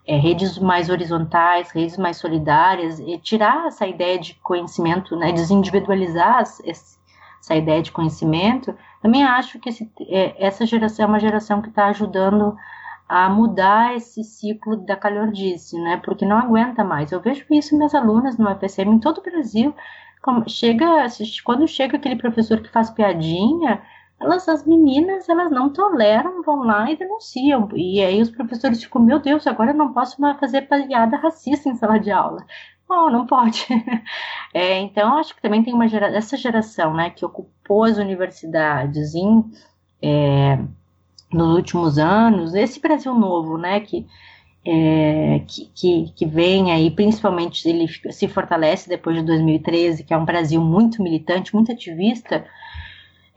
é, redes mais horizontais, redes mais solidárias, e tirar essa ideia de conhecimento, né, desindividualizar esse, essa ideia de conhecimento, também acho que esse, é, essa geração é uma geração que está ajudando a mudar esse ciclo da calhordice, né? Porque não aguenta mais. Eu vejo isso minhas alunas no UFSM em todo o Brasil. Chega, quando chega aquele professor que faz piadinha, elas, as meninas, elas não toleram, vão lá e denunciam. E aí os professores ficam, meu Deus, agora eu não posso mais fazer piada racista em sala de aula. Não, não pode. *laughs* É, então, acho que também tem uma essa geração, né, que ocupou as universidades em é, nos últimos anos, esse Brasil novo, né, que, é, que, que, que, vem aí, principalmente ele se fortalece depois de 2013, que é um Brasil muito militante, muito ativista,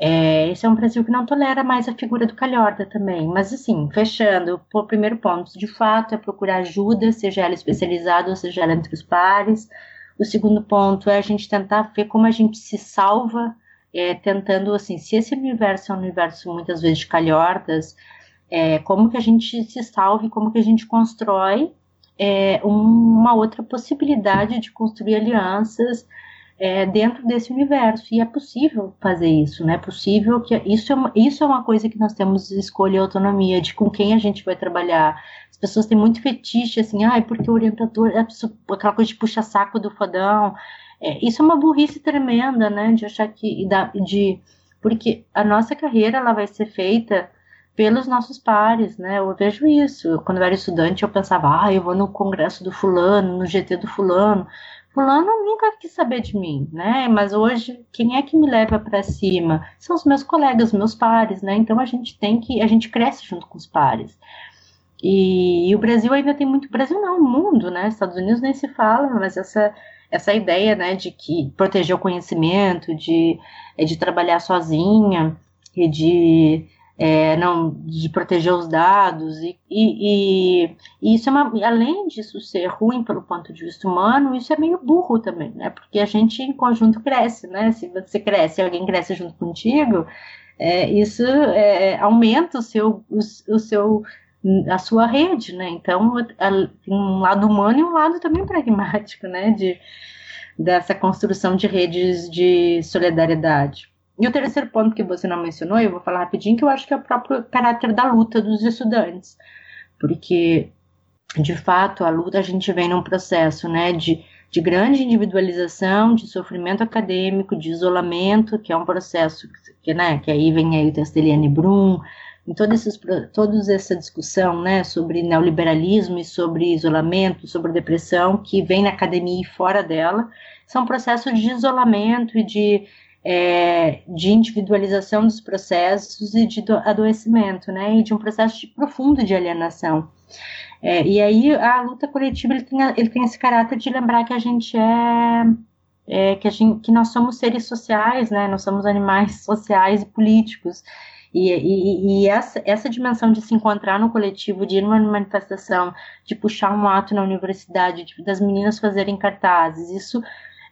é, esse é um Brasil que não tolera mais a figura do calhorda também. Mas, assim, fechando, o primeiro ponto, de fato, é procurar ajuda, seja ela especializada ou seja ela entre os pares. O segundo ponto é a gente tentar ver como a gente se salva é, tentando, assim, se esse universo é um universo muitas vezes de calhordas, é, como que a gente se salve, como que a gente constrói é, uma outra possibilidade de construir alianças é, dentro desse universo. E é possível fazer isso, né? É possível que isso é, uma, isso é uma coisa que nós temos escolha e autonomia de com quem a gente vai trabalhar. As pessoas têm muito fetiche, assim, ah, porque o orientador é aquela coisa de puxa-saco do fodão. É, isso é uma burrice tremenda, né? De achar que. De, porque a nossa carreira ela vai ser feita pelos nossos pares, né? Eu vejo isso. Quando eu era estudante, eu pensava, ah, eu vou no congresso do fulano, no GT do fulano. Fulano nunca quis saber de mim, né? Mas hoje, quem é que me leva para cima? São os meus colegas, meus pares, né? Então a gente tem que, a gente cresce junto com os pares. E, e o Brasil ainda tem muito, Brasil não, o mundo, né? Estados Unidos nem se fala, mas essa essa ideia, né, de que proteger o conhecimento, de, é, de trabalhar sozinha e de é, não de proteger os dados e, e, e, isso é uma, além disso ser ruim pelo ponto de vista humano, isso é meio burro também, né? Porque a gente em conjunto cresce, né? Se você cresce, alguém cresce junto contigo, é, isso é, aumenta o seu, o, o seu a sua rede, né? Então, tem um lado humano e um lado também pragmático, né? De, dessa construção de redes de solidariedade. E o terceiro ponto que você não mencionou, eu vou falar rapidinho, que eu acho que é o próprio caráter da luta dos estudantes. Porque, de fato, a luta a gente vem num processo, né? De, de grande individualização, de sofrimento acadêmico, de isolamento, que é um processo que, né, que aí vem aí o texto Eliane Brum, em toda, esses, toda essa discussão né, sobre neoliberalismo e sobre isolamento, sobre depressão, que vem na academia e fora dela, são processos de isolamento e de, é, de individualização dos processos e de adoecimento, né, e de um processo de, profundo de alienação. É, e aí a luta coletiva ele tem, ele tem esse caráter de lembrar que a gente é, é que, gente, que nós somos seres sociais, né, nós somos animais *laughs* sociais e políticos, e, e, e, essa, essa dimensão de se encontrar no coletivo, de ir numa manifestação, de puxar um ato na universidade, de, das meninas fazerem cartazes, isso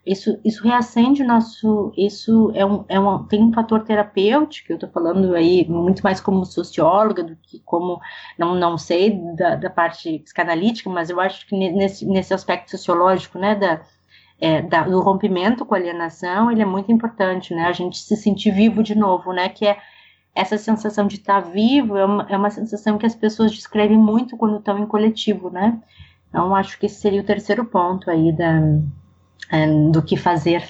isso, isso reacende o nosso. Isso é um, é um, tem um fator terapêutico, eu estou falando aí muito mais como socióloga do que como. Não, não sei da, da parte psicanalítica, mas eu acho que nesse, nesse aspecto sociológico, né, da, é, da, do rompimento com a alienação, ele é muito importante, né, a gente se sentir vivo de novo, né, que é essa sensação de estar vivo é uma, é uma sensação que as pessoas descrevem muito quando estão em coletivo, né? Então, acho que esse seria o terceiro ponto aí da, é, do que fazer.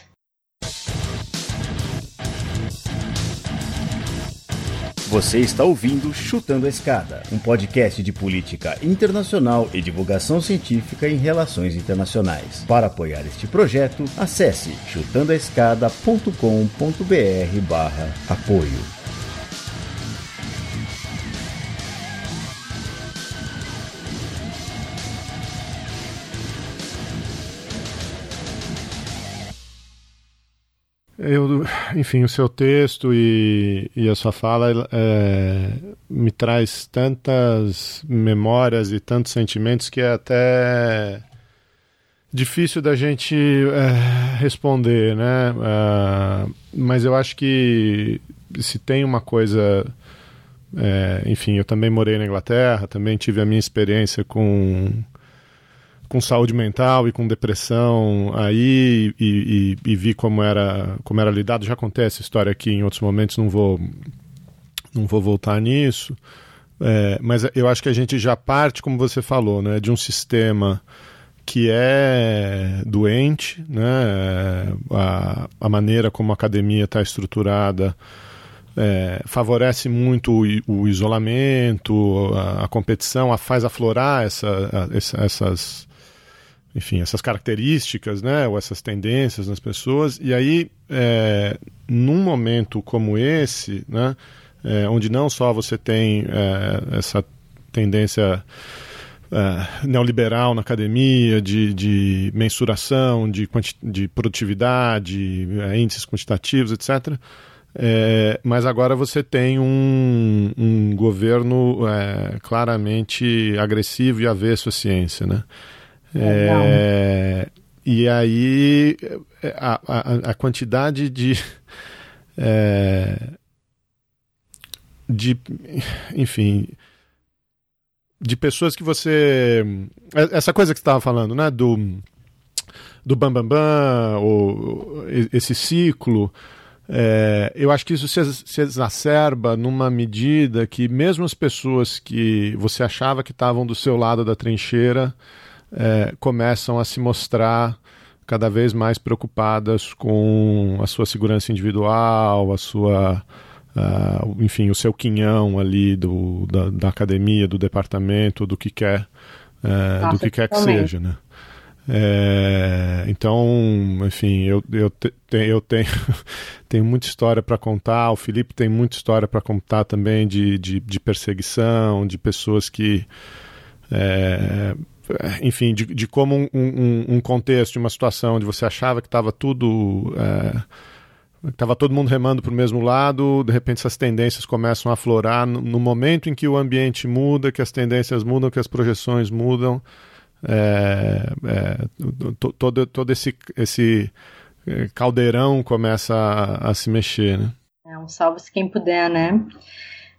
Você está ouvindo Chutando a Escada, um podcast de política internacional e divulgação científica em relações internacionais. Para apoiar este projeto, acesse chutandoaescada.com.br/apoio. Eu, enfim, o seu texto e, e a sua fala é, me traz tantas memórias e tantos sentimentos que é até difícil da gente é, responder, né? Uh, mas eu acho que se tem uma coisa, é, enfim, eu também morei na Inglaterra, também tive a minha experiência com com saúde mental e com depressão aí e, e, e, vi como era como era lidado. Já contei essa história aqui em outros momentos não vou não vou voltar nisso. É, mas eu acho que a gente já parte como você falou né de um sistema que é doente né a, a maneira como a academia está estruturada é, favorece muito o, o isolamento, a, a, competição, a, faz aflorar essa, a, essa, essas, enfim, essas características, né, ou essas tendências nas pessoas. E aí, é, num momento como esse, né, é, onde não só você tem é, essa tendência é, neoliberal na academia, de, de mensuração, de, de produtividade, índices quantitativos, etc., é, mas agora você tem um, um governo é, claramente agressivo e avesso à ciência, né? É, e aí a, a, a quantidade de, *laughs* é, de enfim de pessoas que você essa coisa que você estava falando né do do bambambam bam, bam, ou esse ciclo é, eu acho que isso se, se, exacerba numa medida que mesmo as pessoas que você achava que estavam do seu lado da trincheira é, começam a se mostrar cada vez mais preocupadas com a sua segurança individual, a sua, uh, enfim, o seu quinhão ali do, da, da, academia, do departamento, do que quer, uh, Nossa, do que quer que seja, né? É, então, enfim, eu, eu, te, eu tenho, *laughs* tenho muita história para contar. O Felipe tem muita história para contar também de, de, de, perseguição, de pessoas que é, enfim, de, de como um, um, um, contexto, uma situação onde você achava que estava tudo. Estava é, todo mundo remando para o mesmo lado, de repente essas tendências começam a aflorar. No, no, momento em que o ambiente muda, que as tendências mudam, que as projeções mudam, é, é, todo, todo esse, esse é, caldeirão começa a, a se mexer. Né? É um salve-se quem puder, né?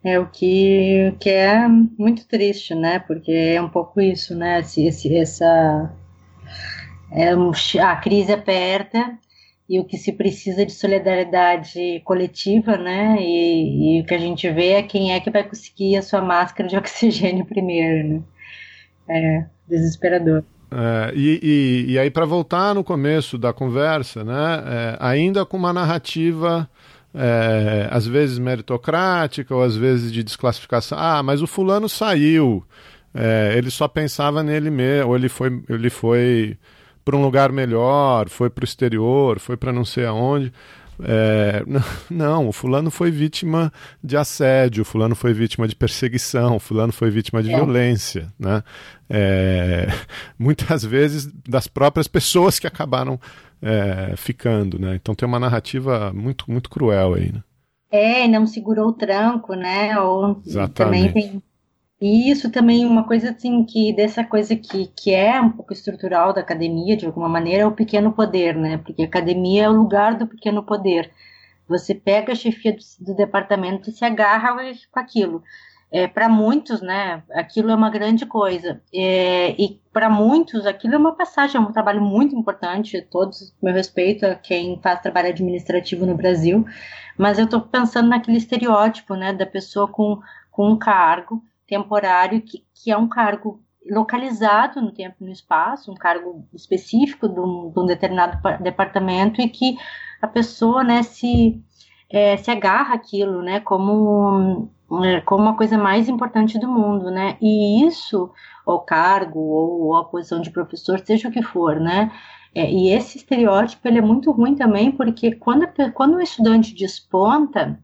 É o que, que é muito triste, né? Porque é um pouco isso, né? Esse, esse, essa é, a crise aperta e o que se precisa de solidariedade coletiva, né? E, e, o que a gente vê é quem é que vai conseguir a sua máscara de *laughs* oxigênio primeiro, né? É desesperador. É, e, e, e, aí, para voltar no começo da conversa, né? É, ainda com uma narrativa é, às vezes meritocrática ou às vezes de desclassificação. Ah, mas o fulano saiu, é, ele só pensava nele mesmo, ou ele foi, ele foi para um lugar melhor, foi para o exterior, foi para não sei aonde. É, *laughs* não, o fulano foi vítima de assédio, o fulano foi vítima de perseguição, o fulano foi vítima de é. violência, né? É, *laughs* muitas vezes das próprias pessoas que acabaram é, ficando, né? Então tem uma narrativa muito, muito cruel aí, né? É, não segurou o tranco, né? Ou Exatamente. também tem e isso também uma coisa assim que dessa coisa que, que é um pouco estrutural da academia de alguma maneira é o pequeno poder, né? Porque a academia é o lugar do pequeno poder. Você pega a chefia do, do departamento e se agarra com aquilo. É, para muitos, né, aquilo é uma grande coisa. É, e para muitos, aquilo é uma passagem, é um trabalho muito importante. Todos, meu respeito a quem faz trabalho administrativo no Brasil, mas eu estou pensando naquele estereótipo, né, da pessoa com, com um cargo temporário, que, que é um cargo localizado no tempo e no espaço, um cargo específico de um, de um determinado departamento e que a pessoa né, se, é, se agarra aquilo né, como, como uma coisa mais importante do mundo. Né? E isso, o cargo ou a posição de professor, seja o que for, né? É, e esse estereótipo ele é muito ruim também, porque quando, quando o estudante desponta,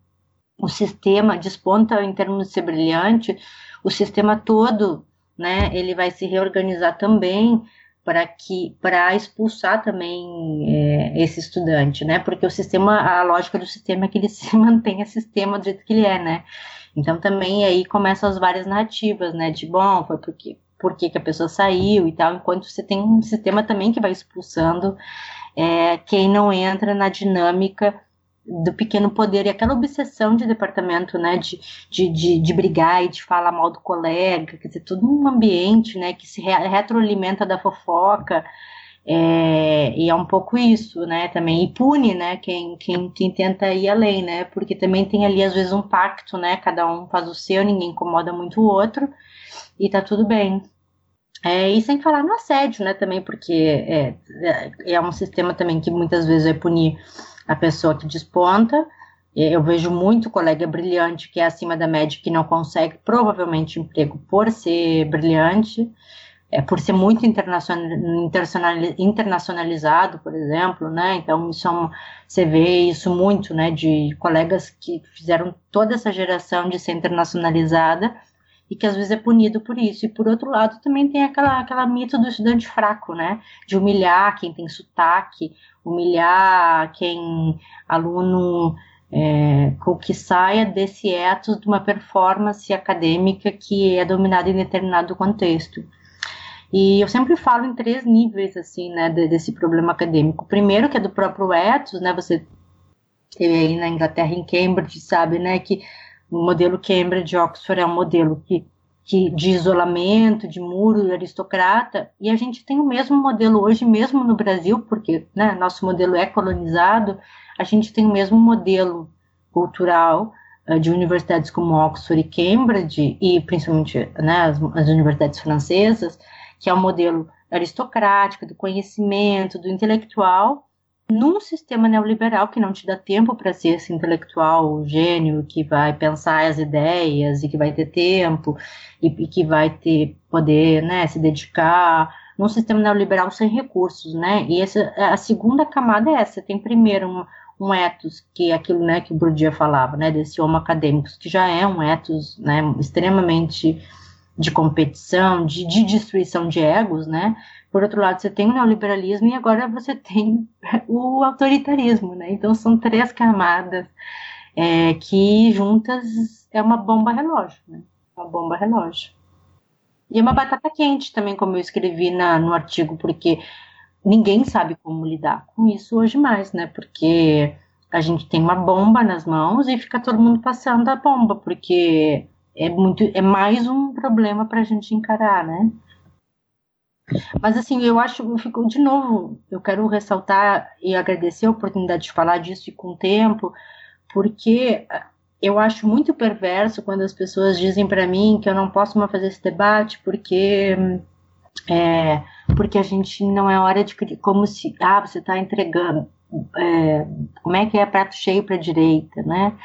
o sistema desponta em termos de ser brilhante, o sistema todo, né, ele vai se reorganizar também para que para expulsar também é, esse estudante, né? Porque o sistema, a lógica do sistema é que ele *laughs* se mantenha sistema do jeito que ele é, né? Então também aí começam as várias narrativas, né? De bom, foi porque por que, a pessoa saiu e tal, enquanto você tem um sistema também que vai expulsando é, quem não entra na dinâmica do pequeno poder e aquela obsessão de departamento, né, de, de, de, de, brigar e de falar mal do colega, quer dizer, todo um ambiente, né, que se retroalimenta da fofoca, é, e é um pouco isso, né, também, e pune, né, quem, quem, quem tenta ir além, né, porque também tem ali, às vezes, um pacto, né, cada um faz o seu, ninguém incomoda muito o outro, e tá tudo bem. É, e sem falar no assédio, né, também, porque é, é, é um sistema também que muitas vezes vai punir a pessoa que desponta. Eu vejo muito colega brilhante que é acima da média que não consegue provavelmente emprego por ser brilhante, é, por ser muito internacionalizado, por exemplo, né? Então isso é um, você vê isso muito, né? De colegas que fizeram toda essa geração de ser internacionalizada e que às vezes é punido por isso. E por outro lado também tem aquela aquela mito do estudante fraco, né? De humilhar quem tem sotaque humilhar quem aluno é, com que saia desse ethos de uma performance acadêmica que é dominada em determinado contexto. E eu sempre falo em três níveis assim, né, desse problema acadêmico. O primeiro que é do próprio ethos, né, você aí na Inglaterra em Cambridge sabe, né, que o modelo Cambridge Oxford é um modelo que que, de isolamento, de muro aristocrata, e a gente tem o mesmo modelo hoje, mesmo no Brasil, porque né, nosso modelo é colonizado, a gente tem o mesmo modelo cultural uh, de universidades como Oxford e Cambridge, e principalmente né, as, as universidades francesas, que é o um modelo aristocrático, do conhecimento, do intelectual, num sistema neoliberal que não te dá tempo para ser esse intelectual gênio que vai pensar as ideias e que vai ter tempo e, e que vai ter poder, né, se dedicar num sistema neoliberal sem recursos, né? E essa, a segunda camada é essa. Tem primeiro um, um ethos que é aquilo, né, que o Bourdieu falava, né, desse homo acadêmicos, que já é um ethos, né, extremamente de competição, de, de destruição de egos, né? Por outro lado, você tem o neoliberalismo e agora você tem *laughs* o autoritarismo, né? Então são três camadas é, que juntas é uma bomba relógio, né? Uma bomba relógio. E é uma batata quente também, como eu escrevi na, no artigo, porque ninguém sabe como lidar com isso hoje mais, né? Porque a gente tem uma bomba nas mãos e fica todo mundo passando a bomba, porque é muito é mais um problema para a gente encarar, né? Mas assim, eu acho, eu fico de novo, eu quero ressaltar e agradecer a oportunidade de falar disso e com tempo, porque eu acho muito perverso quando as pessoas dizem para mim que eu não posso mais fazer esse debate porque é, porque a gente não é hora de como se ah você está entregando é, como é que é prato cheio para direita, né?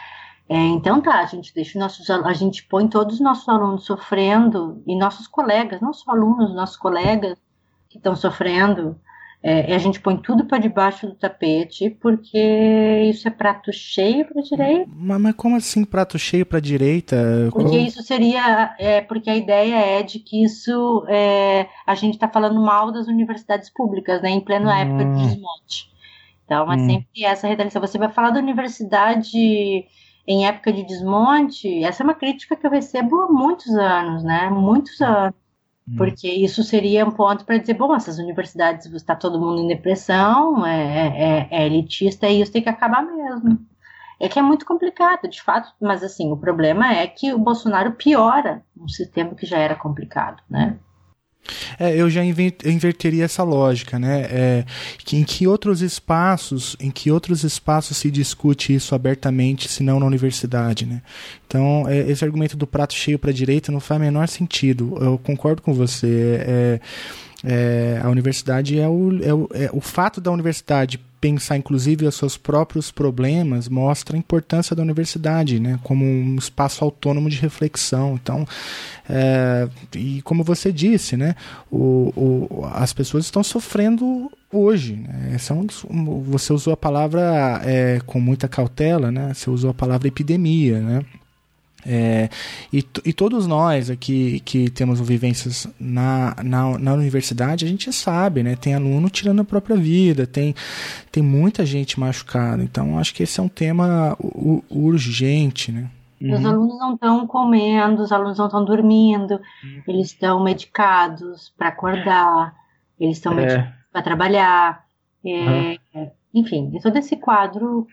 É, então tá, a gente deixa nossos, a gente põe todos os nossos alunos sofrendo e nossos colegas, não só alunos, nossos colegas que estão sofrendo, é, a gente põe tudo para debaixo do tapete, porque isso é prato cheio para direita. Mas, mas, como assim prato cheio para direita? Porque isso seria, é, porque a ideia é de que isso é, a gente está falando mal das universidades públicas, né, em plena hum. época de desmonte. Então é hum. sempre essa retaliação. Você vai falar da universidade em época de desmonte, essa é uma crítica que eu recebo há muitos anos, né? Muitos anos. Hum. Porque isso seria um ponto para dizer, bom, essas universidades está todo mundo em depressão, é, é, é, elitista e isso tem que acabar mesmo. É que é muito complicado, de fato, mas assim, o problema é que o Bolsonaro piora um sistema que já era complicado, né? É, eu já inverteria essa lógica, né? É, que, em que outros espaços, em que outros espaços se discute isso abertamente, se não na universidade, né? Então, é, esse argumento do prato cheio para a direita não faz o menor sentido. Eu concordo com você. É, é, a universidade é o, é o, é o fato da universidade pensar inclusive os seus próprios problemas mostra a importância da universidade, né, como um espaço autônomo de reflexão. Então, é, e como você disse, né, o, o, as pessoas estão sofrendo hoje. Né, são, você usou a palavra é, com muita cautela, né, você usou a palavra epidemia, né. É, e, e, todos nós aqui que temos vivências na, na, na, universidade, a gente sabe, né? Tem aluno tirando a própria vida, tem, tem muita gente machucada. Então, acho que esse é um tema urgente, né? Uhum. Os alunos não estão comendo, os alunos não estão dormindo, uhum. eles estão medicados para acordar, eles estão é. medicados para trabalhar. É, uhum. Enfim, todo esse quadro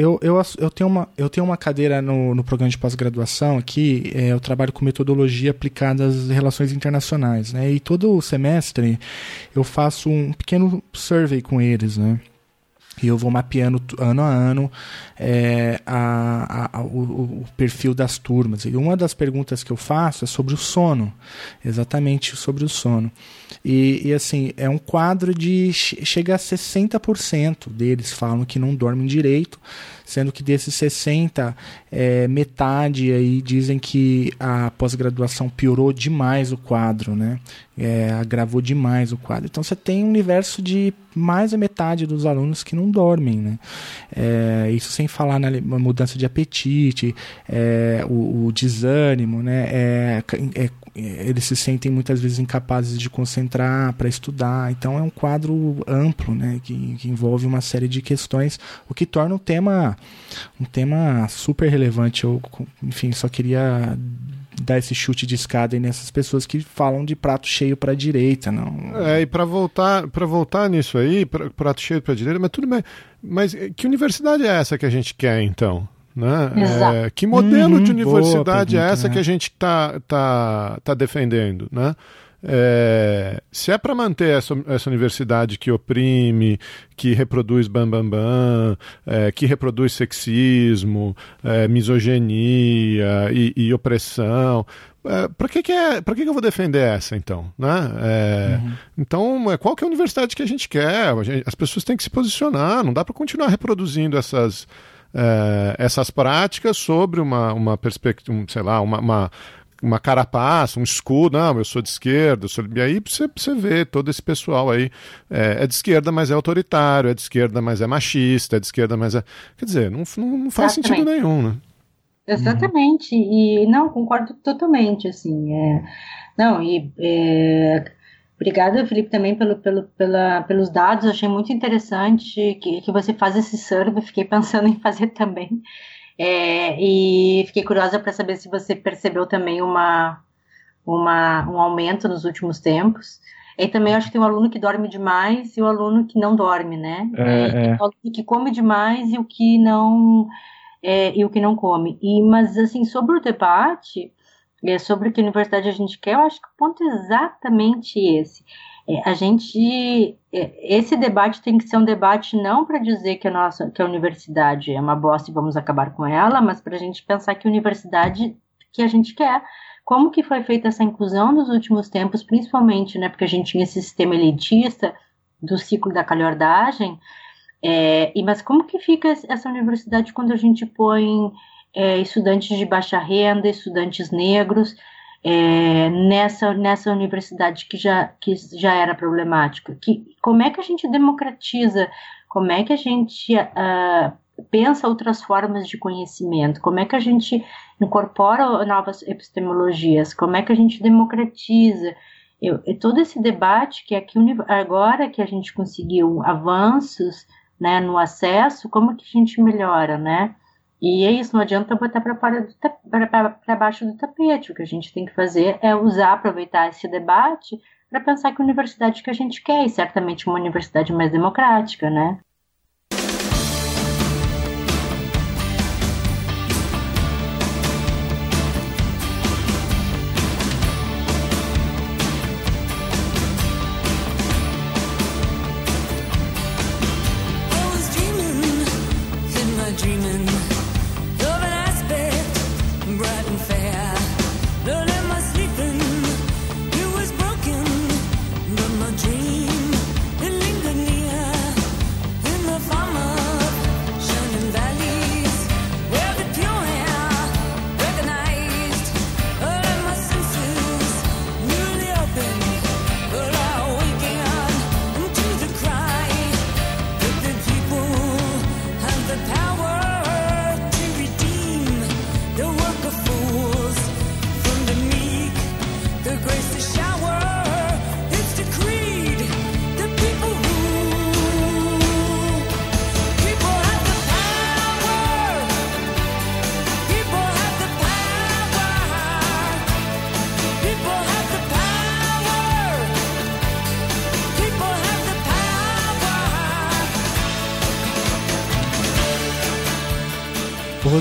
eu, eu, eu, tenho uma, eu tenho uma cadeira no, no programa de pós-graduação aqui, é, eu trabalho com metodologia aplicada às relações internacionais, né? E todo semestre eu faço um pequeno survey com eles, né? E eu vou mapeando ano a ano é, a, a, o, o, perfil das turmas. E uma das perguntas que eu faço é sobre o sono, exatamente sobre o sono. E, e assim, é um quadro de. chega a 60% deles falam que não dormem direito, sendo que desses 60, é, metade aí dizem que a pós-graduação piorou demais o quadro, né? É, agravou demais o quadro. Então você tem um universo de mais da metade dos alunos que não dormem, né? É, isso sem falar na mudança de apetite, é, o, o, desânimo, né? É, é, eles se sentem muitas vezes incapazes de concentrar para estudar. Então é um quadro amplo, né? Que, que envolve uma série de questões, o que torna o tema um tema super relevante. Eu, enfim, só queria dar esse chute de escada aí nessas pessoas que falam de prato cheio para a direita, não. É, e para voltar, para voltar nisso aí, pra, prato cheio para a direita, mas tudo bem. Mas que universidade é essa que a gente quer então? Né? É, que modelo uhum, de universidade é pergunta, é essa né? que a gente está tá, tá defendendo? Né? É, se é para manter essa, essa, universidade que oprime, que reproduz bambambam, bam, bam, é, que reproduz sexismo, é, misoginia e, e opressão, é, para que, que, é, que, que eu vou defender essa, então? Né? É, uhum. Então, é, qual que é a universidade que a gente quer? A gente, as pessoas têm que se posicionar, não dá para continuar reproduzindo essas, é, essas práticas sobre uma, uma perspectiva, sei lá, uma, uma uma carapaça, um escudo, não, eu sou de esquerda, sou... e aí você, você vê todo esse pessoal aí, é, é, de esquerda, mas é autoritário, é de esquerda, mas é machista, é de esquerda, mas é... Quer dizer, não, não, não faz Exatamente. sentido nenhum, né? Exatamente, e não, concordo totalmente, assim, é... não, e... É... Obrigada, Felipe, também pelo, pelo, pela, pelos dados. Achei muito interessante que, que você faz esse survey. Fiquei pensando em fazer também. É, e fiquei curiosa para saber se você percebeu também uma, uma, um aumento nos últimos tempos. E também acho que tem um aluno que dorme demais e o um aluno que não dorme, né? É, é. O aluno que come demais e o que não é, e o que não come. E mas assim sobre o debate é, sobre que universidade a gente quer, eu acho que o ponto é exatamente esse. É, a gente é, esse debate tem que ser um debate não para dizer que a nossa que a universidade é uma bosta e vamos acabar com ela, mas para a gente pensar que a universidade que a gente quer, como que foi feita essa inclusão nos últimos tempos, principalmente, né, porque a gente tinha esse sistema elitista do ciclo da calhordagem, É, e mas como que fica essa universidade quando a gente põe é, estudantes de baixa renda, estudantes negros é, nessa nessa universidade que já que já era problemática? Que como é que a gente democratiza? Como é que a gente uh, pensa outras formas de conhecimento? Como é que a gente incorpora novas epistemologias? Como é que a gente democratiza? Eu, todo esse debate que aqui agora que a gente conseguiu avanços né, no acesso, como que a gente melhora, né? E é isso, não adianta botar para baixo do tapete. O que a gente tem que fazer é usar, aproveitar esse debate para pensar que universidade que a gente quer, e certamente uma universidade mais democrática, né?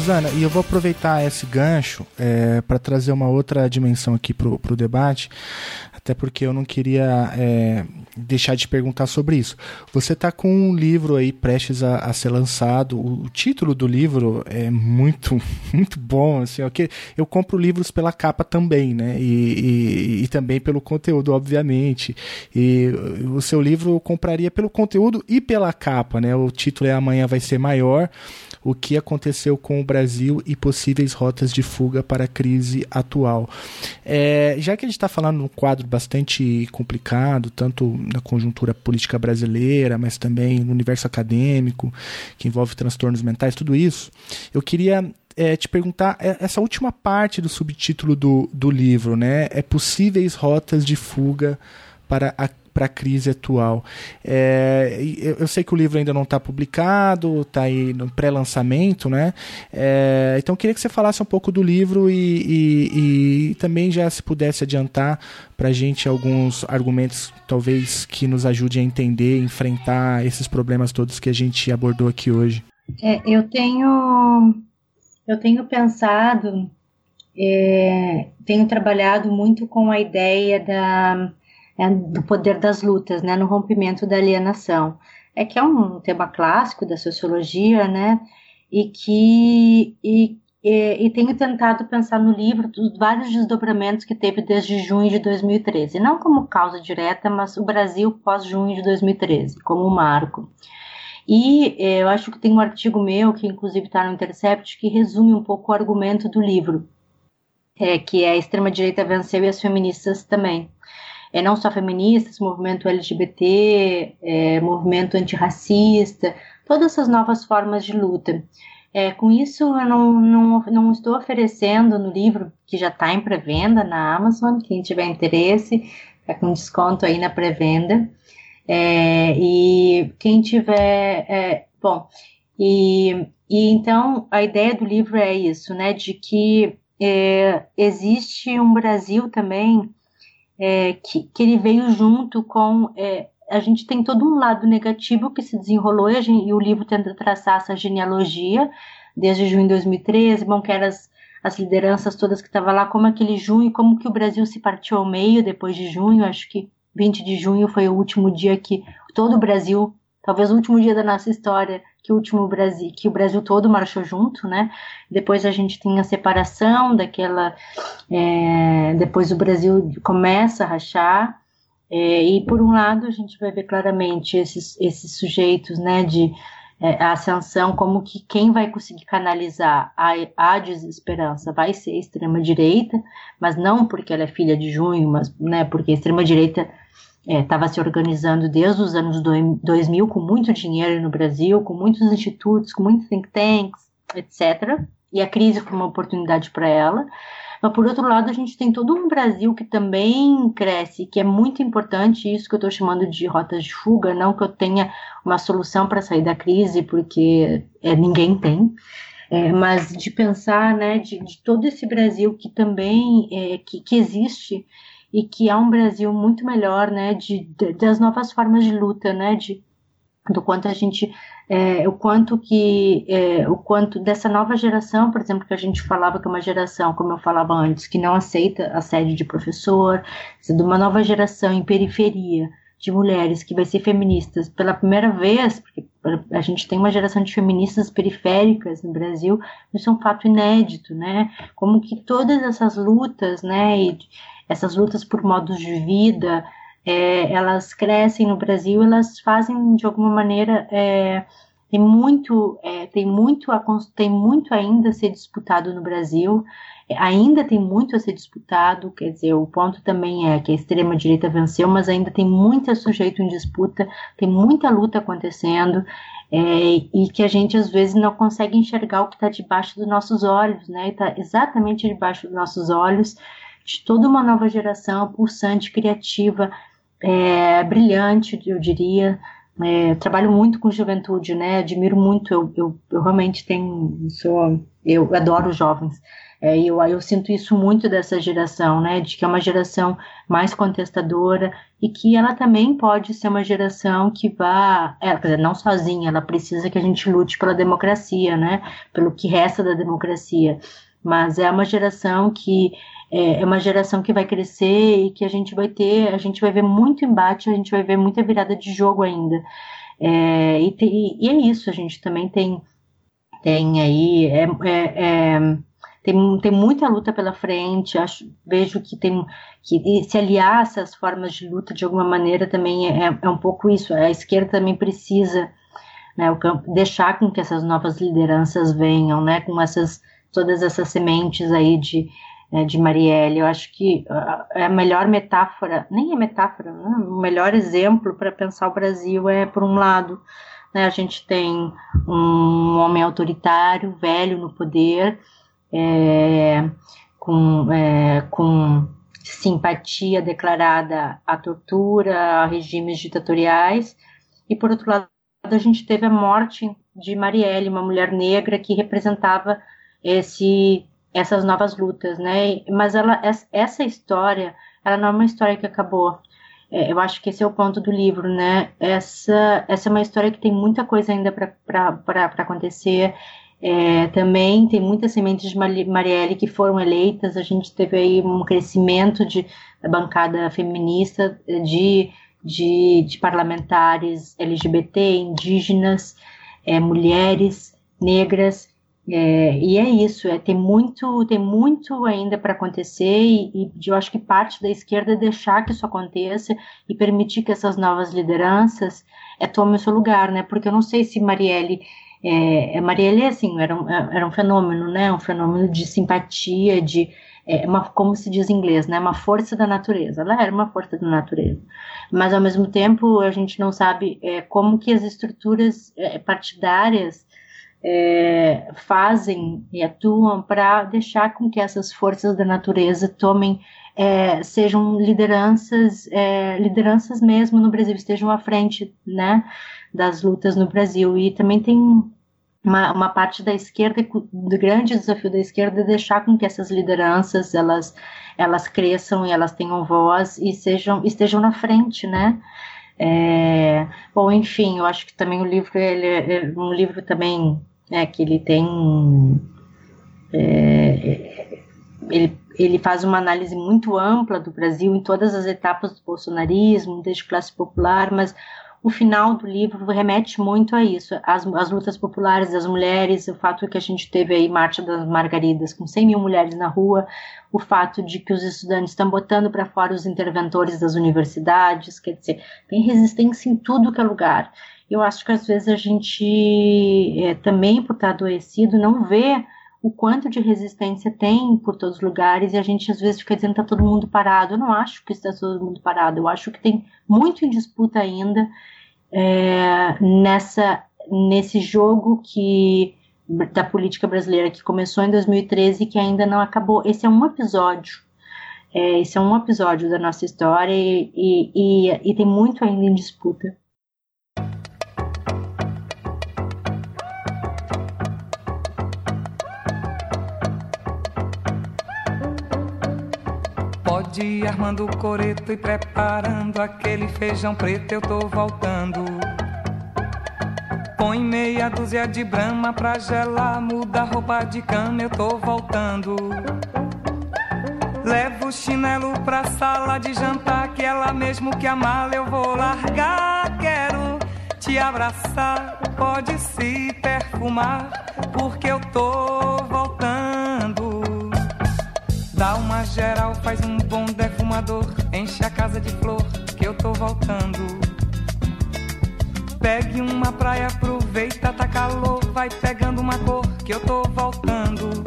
Rosana, e eu vou aproveitar esse gancho é, para trazer uma outra dimensão aqui para o debate, até porque eu não queria é, deixar de perguntar sobre isso. Você está com um livro aí prestes a, a, ser lançado. O, o, título do livro é muito, *laughs* muito bom. Assim, okay? Eu compro livros pela capa também, né? E, e, e, também pelo conteúdo, obviamente. E o seu livro eu compraria pelo conteúdo e pela capa, né? O título é Amanhã Vai Ser Maior o que aconteceu com o Brasil e possíveis rotas de fuga para a crise atual. É, já que a gente está falando num quadro bastante complicado, tanto na conjuntura política brasileira, mas também no universo acadêmico, que envolve transtornos mentais, tudo isso, eu queria é, te perguntar é, essa última parte do subtítulo do, do livro, né? É possíveis rotas de fuga para a para a crise atual. É, eu, sei que o livro ainda não está publicado, está aí no pré-lançamento, né? É, então queria que você falasse um pouco do livro e, e, e também já se pudesse adiantar para a gente alguns argumentos, talvez, que nos ajude a entender, enfrentar esses problemas todos que a gente abordou aqui hoje. É, eu tenho eu tenho pensado, é, tenho trabalhado muito com a ideia da é, do poder das lutas, né, no rompimento da alienação. É que é um tema clássico da sociologia, né, e que e, e, e, tenho tentado pensar no livro dos vários desdobramentos que teve desde junho de 2013, não como causa direta, mas o Brasil pós junho de 2013, como marco. E eh, eu acho que tem um artigo meu, que inclusive está no Intercept, que resume um pouco o argumento do livro, é, que é a extrema-direita venceu e as feministas também é, não só feministas, movimento LGBT, é, movimento antirracista, todas essas novas formas de luta. É, com isso, eu não, não, não estou oferecendo no livro, que já está em pré-venda na Amazon, quem tiver interesse, está com desconto aí na pré-venda. É, e quem tiver. É, bom, e, e então a ideia do livro é isso, né, de que é, existe um Brasil também é, que, que, ele veio junto com. É, a gente tem todo um lado negativo que se desenrolou e, gente, e, o livro tenta traçar essa genealogia desde junho de 2013, bom, que eram as, as lideranças todas que estavam lá, como aquele junho, como que o Brasil se partiu ao meio depois de junho, acho que 20 de junho foi o último dia que todo o Brasil, talvez o último dia da nossa história, que o último Brasil, que o Brasil todo marchou junto, né? Depois a gente tem a separação daquela, é, depois o Brasil começa a rachar É, e por um lado a gente vai ver claramente esses, esses sujeitos, né, de é, ascensão, como que quem vai conseguir canalizar a, a desesperança vai ser a extrema direita, mas não porque ela é filha de junho, mas né, porque a extrema direita estava é, se organizando desde os anos 2000 com muito dinheiro no Brasil, com muitos institutos, com muitos think tanks, etc. E a crise foi uma oportunidade para ela. Mas, por outro lado, a gente tem todo um Brasil que também cresce, que é muito importante, isso que eu estou chamando de rotas de fuga, não que eu tenha uma solução para sair da crise, porque é, ninguém tem, é, mas de pensar né, de, de, todo esse Brasil que também é, que, que existe e que é um Brasil muito melhor, né, de, de, das novas formas de luta, né, de do quanto a gente é, o quanto que é, o quanto dessa nova geração, por exemplo, que a gente falava que é uma geração, como eu falava antes, que não aceita a sede de professor, de uma nova geração em periferia de mulheres que vai ser feministas pela primeira vez, porque a gente tem uma geração de feministas periféricas no Brasil, isso é um fato inédito, né? Como que todas essas lutas, né, e essas lutas por modos de vida, é, elas crescem no Brasil, elas fazem de alguma maneira é, tem muito é, tem muito a, tem muito ainda a ser disputado no Brasil ainda tem muito a ser disputado quer dizer o ponto também é que a extrema direita venceu mas ainda tem muito sujeito em disputa tem muita luta acontecendo é, e que a gente às vezes não consegue enxergar o que está debaixo dos nossos olhos né está exatamente debaixo dos nossos olhos de toda uma nova geração pulsante criativa é, brilhante, eu diria. É, trabalho muito com juventude, né? Admiro muito. Eu, eu, eu realmente tenho, sou, eu adoro jovens. É, eu, eu sinto isso muito dessa geração, né? De que é uma geração mais contestadora e que ela também pode ser uma geração que vá, é, dizer, não sozinha, ela precisa que a gente lute pela democracia, né? Pelo que resta da democracia. Mas é uma geração que é, é uma geração que vai crescer e que a gente vai ter, a gente vai ver muito embate, a gente vai ver muita virada de jogo ainda. É, e, e, é isso, a gente também tem, tem aí, é, é, é, tem, tem muita luta pela frente, acho, vejo que tem que se aliar essas formas de luta de alguma maneira também é, é um pouco isso, a esquerda também precisa né, o campo, deixar com que essas novas lideranças venham, né, com essas todas essas sementes aí de, né, de Marielle. Eu acho que uh, é a melhor metáfora, nem é metáfora, né, o melhor exemplo para pensar o Brasil é, por um lado, né, a gente tem um homem autoritário, velho no poder, é, com, é, com simpatia declarada à tortura, a regimes ditatoriais, e por outro lado, a gente teve a morte de Marielle, uma mulher negra que representava esse essas novas lutas, né? Mas ela, essa história, ela não é uma história que acabou. É, eu acho que esse é o ponto do livro, né? Essa, essa é uma história que tem muita coisa ainda para acontecer. É, também tem muitas sementes de Marielle que foram eleitas. A gente teve aí um crescimento de, da bancada feminista, de, de, de parlamentares LGBT, indígenas, é, mulheres, negras. É, e é isso, é, tem muito, tem muito ainda para acontecer e, e, eu acho que parte da esquerda é deixar que isso aconteça e permitir que essas novas lideranças é, tomem o seu lugar, né? Porque eu não sei se Marielle, é, é Marielle assim, era um, era um fenômeno, né? Um fenômeno de simpatia, de é, uma, como se diz em inglês, né? Uma força da natureza. Ela era uma força da natureza, mas ao mesmo tempo a gente não sabe é, como que as estruturas é, partidárias é, fazem e atuam para deixar com que essas forças da natureza tomem é, sejam lideranças é, lideranças mesmo no Brasil estejam à frente né das lutas no Brasil. E também tem uma, uma parte da esquerda do grande desafio da esquerda é deixar com que essas lideranças elas elas cresçam e elas tenham voz e sejam estejam na frente né? É, bom, enfim, eu acho que também o livro ele é, é um livro também né, que ele tem é, ele, ele faz uma análise muito ampla do Brasil em todas as etapas do bolsonarismo, desde classe popular, mas o final do livro remete muito a isso, as, as lutas populares das mulheres, o fato que a gente teve aí Marcha das Margaridas com 100 mil mulheres na rua, o fato de que os estudantes estão botando para fora os interventores das universidades, quer dizer, tem resistência em tudo que é lugar. Eu acho que às vezes a gente, é, também por estar adoecido, não vê o quanto de resistência tem por todos os lugares e a gente às vezes fica dizendo que está todo mundo parado. Eu não acho que está todo mundo parado, eu acho que tem muito em disputa ainda é, nessa, nesse jogo que da política brasileira que começou em 2013 e que ainda não acabou. Esse é um episódio. É, esse é um episódio da nossa história e, e, e, e tem muito ainda em disputa. Armando o coreto e preparando aquele feijão preto, eu tô voltando. Põe meia dúzia de brama pra gelar, muda roupa de cama, eu tô voltando. Levo o chinelo pra sala de jantar, que ela mesmo que a mala eu vou largar. Quero te abraçar, pode se perfumar, porque eu tô voltando. Dá uma geral, faz um bom defumador, enche a casa de flor, que eu tô voltando. Pegue uma praia, aproveita, tá calor, vai pegando uma cor, que eu tô voltando.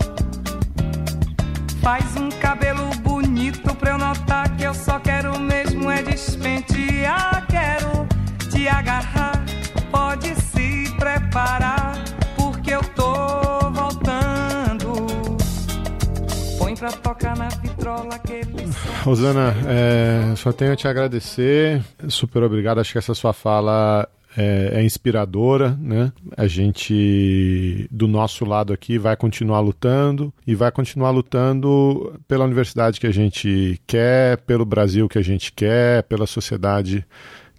Faz um cabelo bonito pra eu notar que eu só quero mesmo é despentear. Quero te agarrar, pode se preparar, pra tocar na vitrola aquele. *laughs* Rosana, é, só tenho a te agradecer. Super obrigado. Acho que essa sua fala é, é, inspiradora, né? A gente, do nosso lado aqui, vai continuar lutando e vai continuar lutando pela universidade que a gente quer, pelo Brasil que a gente quer, pela sociedade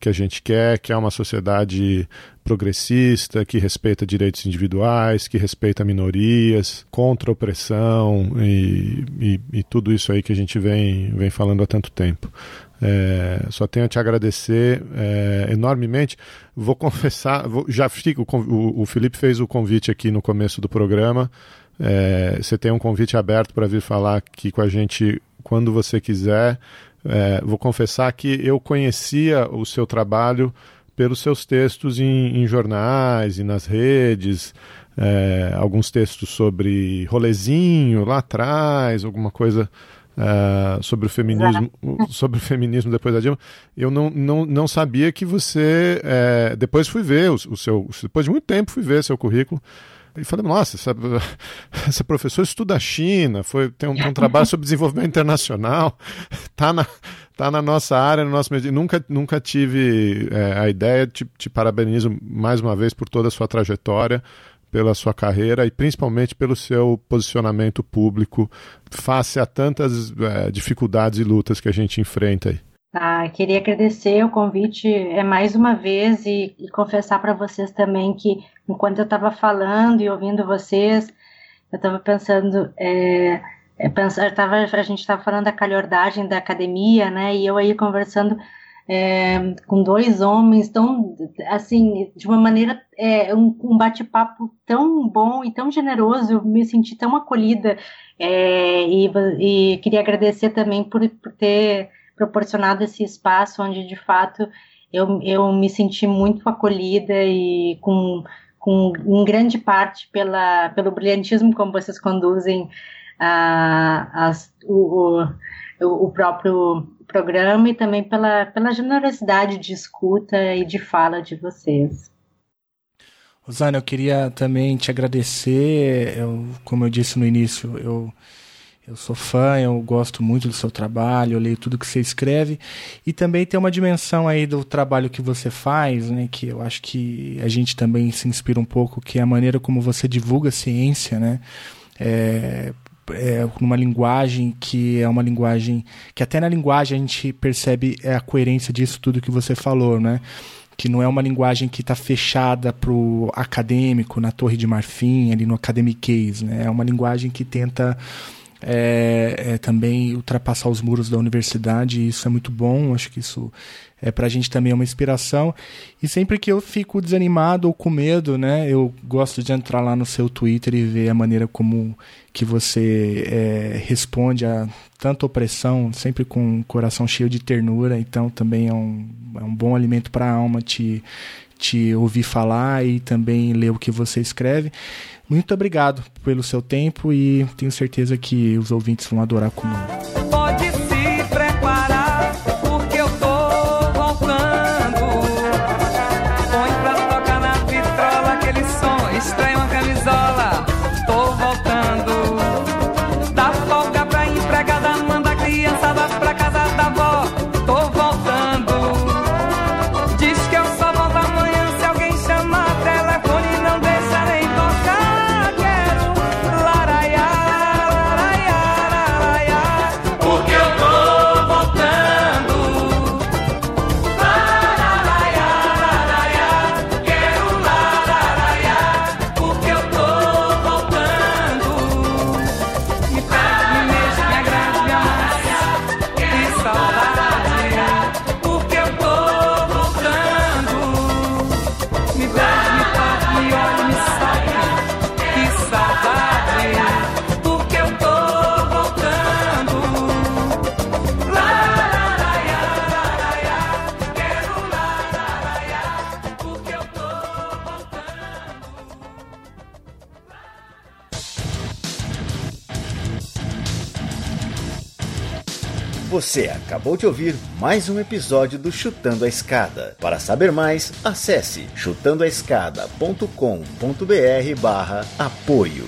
que a gente quer, que é uma sociedade progressista, que respeita direitos individuais, que respeita minorias, contra a opressão e, e, e tudo isso aí que a gente vem, vem falando há tanto tempo. É, só tenho a te agradecer é, enormemente. Vou *laughs* confessar, vou, já fico, o, o, Felipe fez o convite aqui no começo do programa. É, você tem um convite aberto para vir falar aqui com a gente quando você quiser. É, vou confessar que eu conhecia o seu trabalho pelos seus textos em, em jornais e nas redes, é, alguns textos sobre rolezinho lá atrás, alguma coisa Uh, sobre o feminismo sobre o feminismo depois da Dilma. Eu não, não, não sabia que você é, depois fui ver o, o, seu depois de muito tempo fui ver seu currículo e falei nossa essa, *laughs* essa professora estuda a China foi tem um, um trabalho sobre desenvolvimento internacional *laughs* tá na tá na nossa área no nosso nunca nunca tive é, a ideia te, te parabenizo mais uma vez por toda a sua trajetória pela sua carreira e principalmente pelo seu posicionamento público face a tantas é, dificuldades e lutas que a gente enfrenta aí. Ah, queria agradecer o convite é mais uma vez e, e confessar para vocês também que enquanto eu estava falando e ouvindo vocês, eu estava pensando, é, é, pensar, tava, a gente estava falando da calhordagem da academia, né? E eu aí conversando é, com dois homens tão assim de uma maneira é, um, um bate-papo tão bom e tão generoso eu me senti tão acolhida é, e, e, queria agradecer também por, por, ter proporcionado esse espaço onde de fato eu, eu me senti muito acolhida e com, com em grande parte pela, pelo brilhantismo como vocês conduzem a, as, o, o, o próprio programa e também pela, pela generosidade de escuta e de fala de vocês. Rosana, eu queria também te agradecer. Eu, como eu disse no início, eu, eu sou fã, eu gosto muito do seu trabalho, eu leio tudo que você escreve. E também tem uma dimensão aí do trabalho que você faz, né, que eu acho que a gente também se inspira um pouco, que é a maneira como você divulga a ciência, né? É, é, linguagem que é uma linguagem que até na linguagem a gente percebe a coerência disso tudo que você falou, né? Que não é uma linguagem que está fechada para o acadêmico na Torre de Marfim, ali no academiquez, né? É uma linguagem que tenta é, é, também ultrapassar os muros da universidade, e isso é muito bom, acho que isso é pra gente também é uma inspiração. E sempre que eu fico desanimado ou com medo, né, eu gosto de entrar lá no seu Twitter e ver a maneira como que você é, responde a tanta opressão, sempre com um coração cheio de ternura. Então também é um, é um bom alimento para a alma te, te ouvir falar e também ler o que você escreve. Muito obrigado pelo seu tempo e tenho certeza que os ouvintes vão adorar como eu. Acabou de ouvir mais um episódio do Chutando a Escada. Para saber mais, acesse chutandoaescada.com.br barra apoio.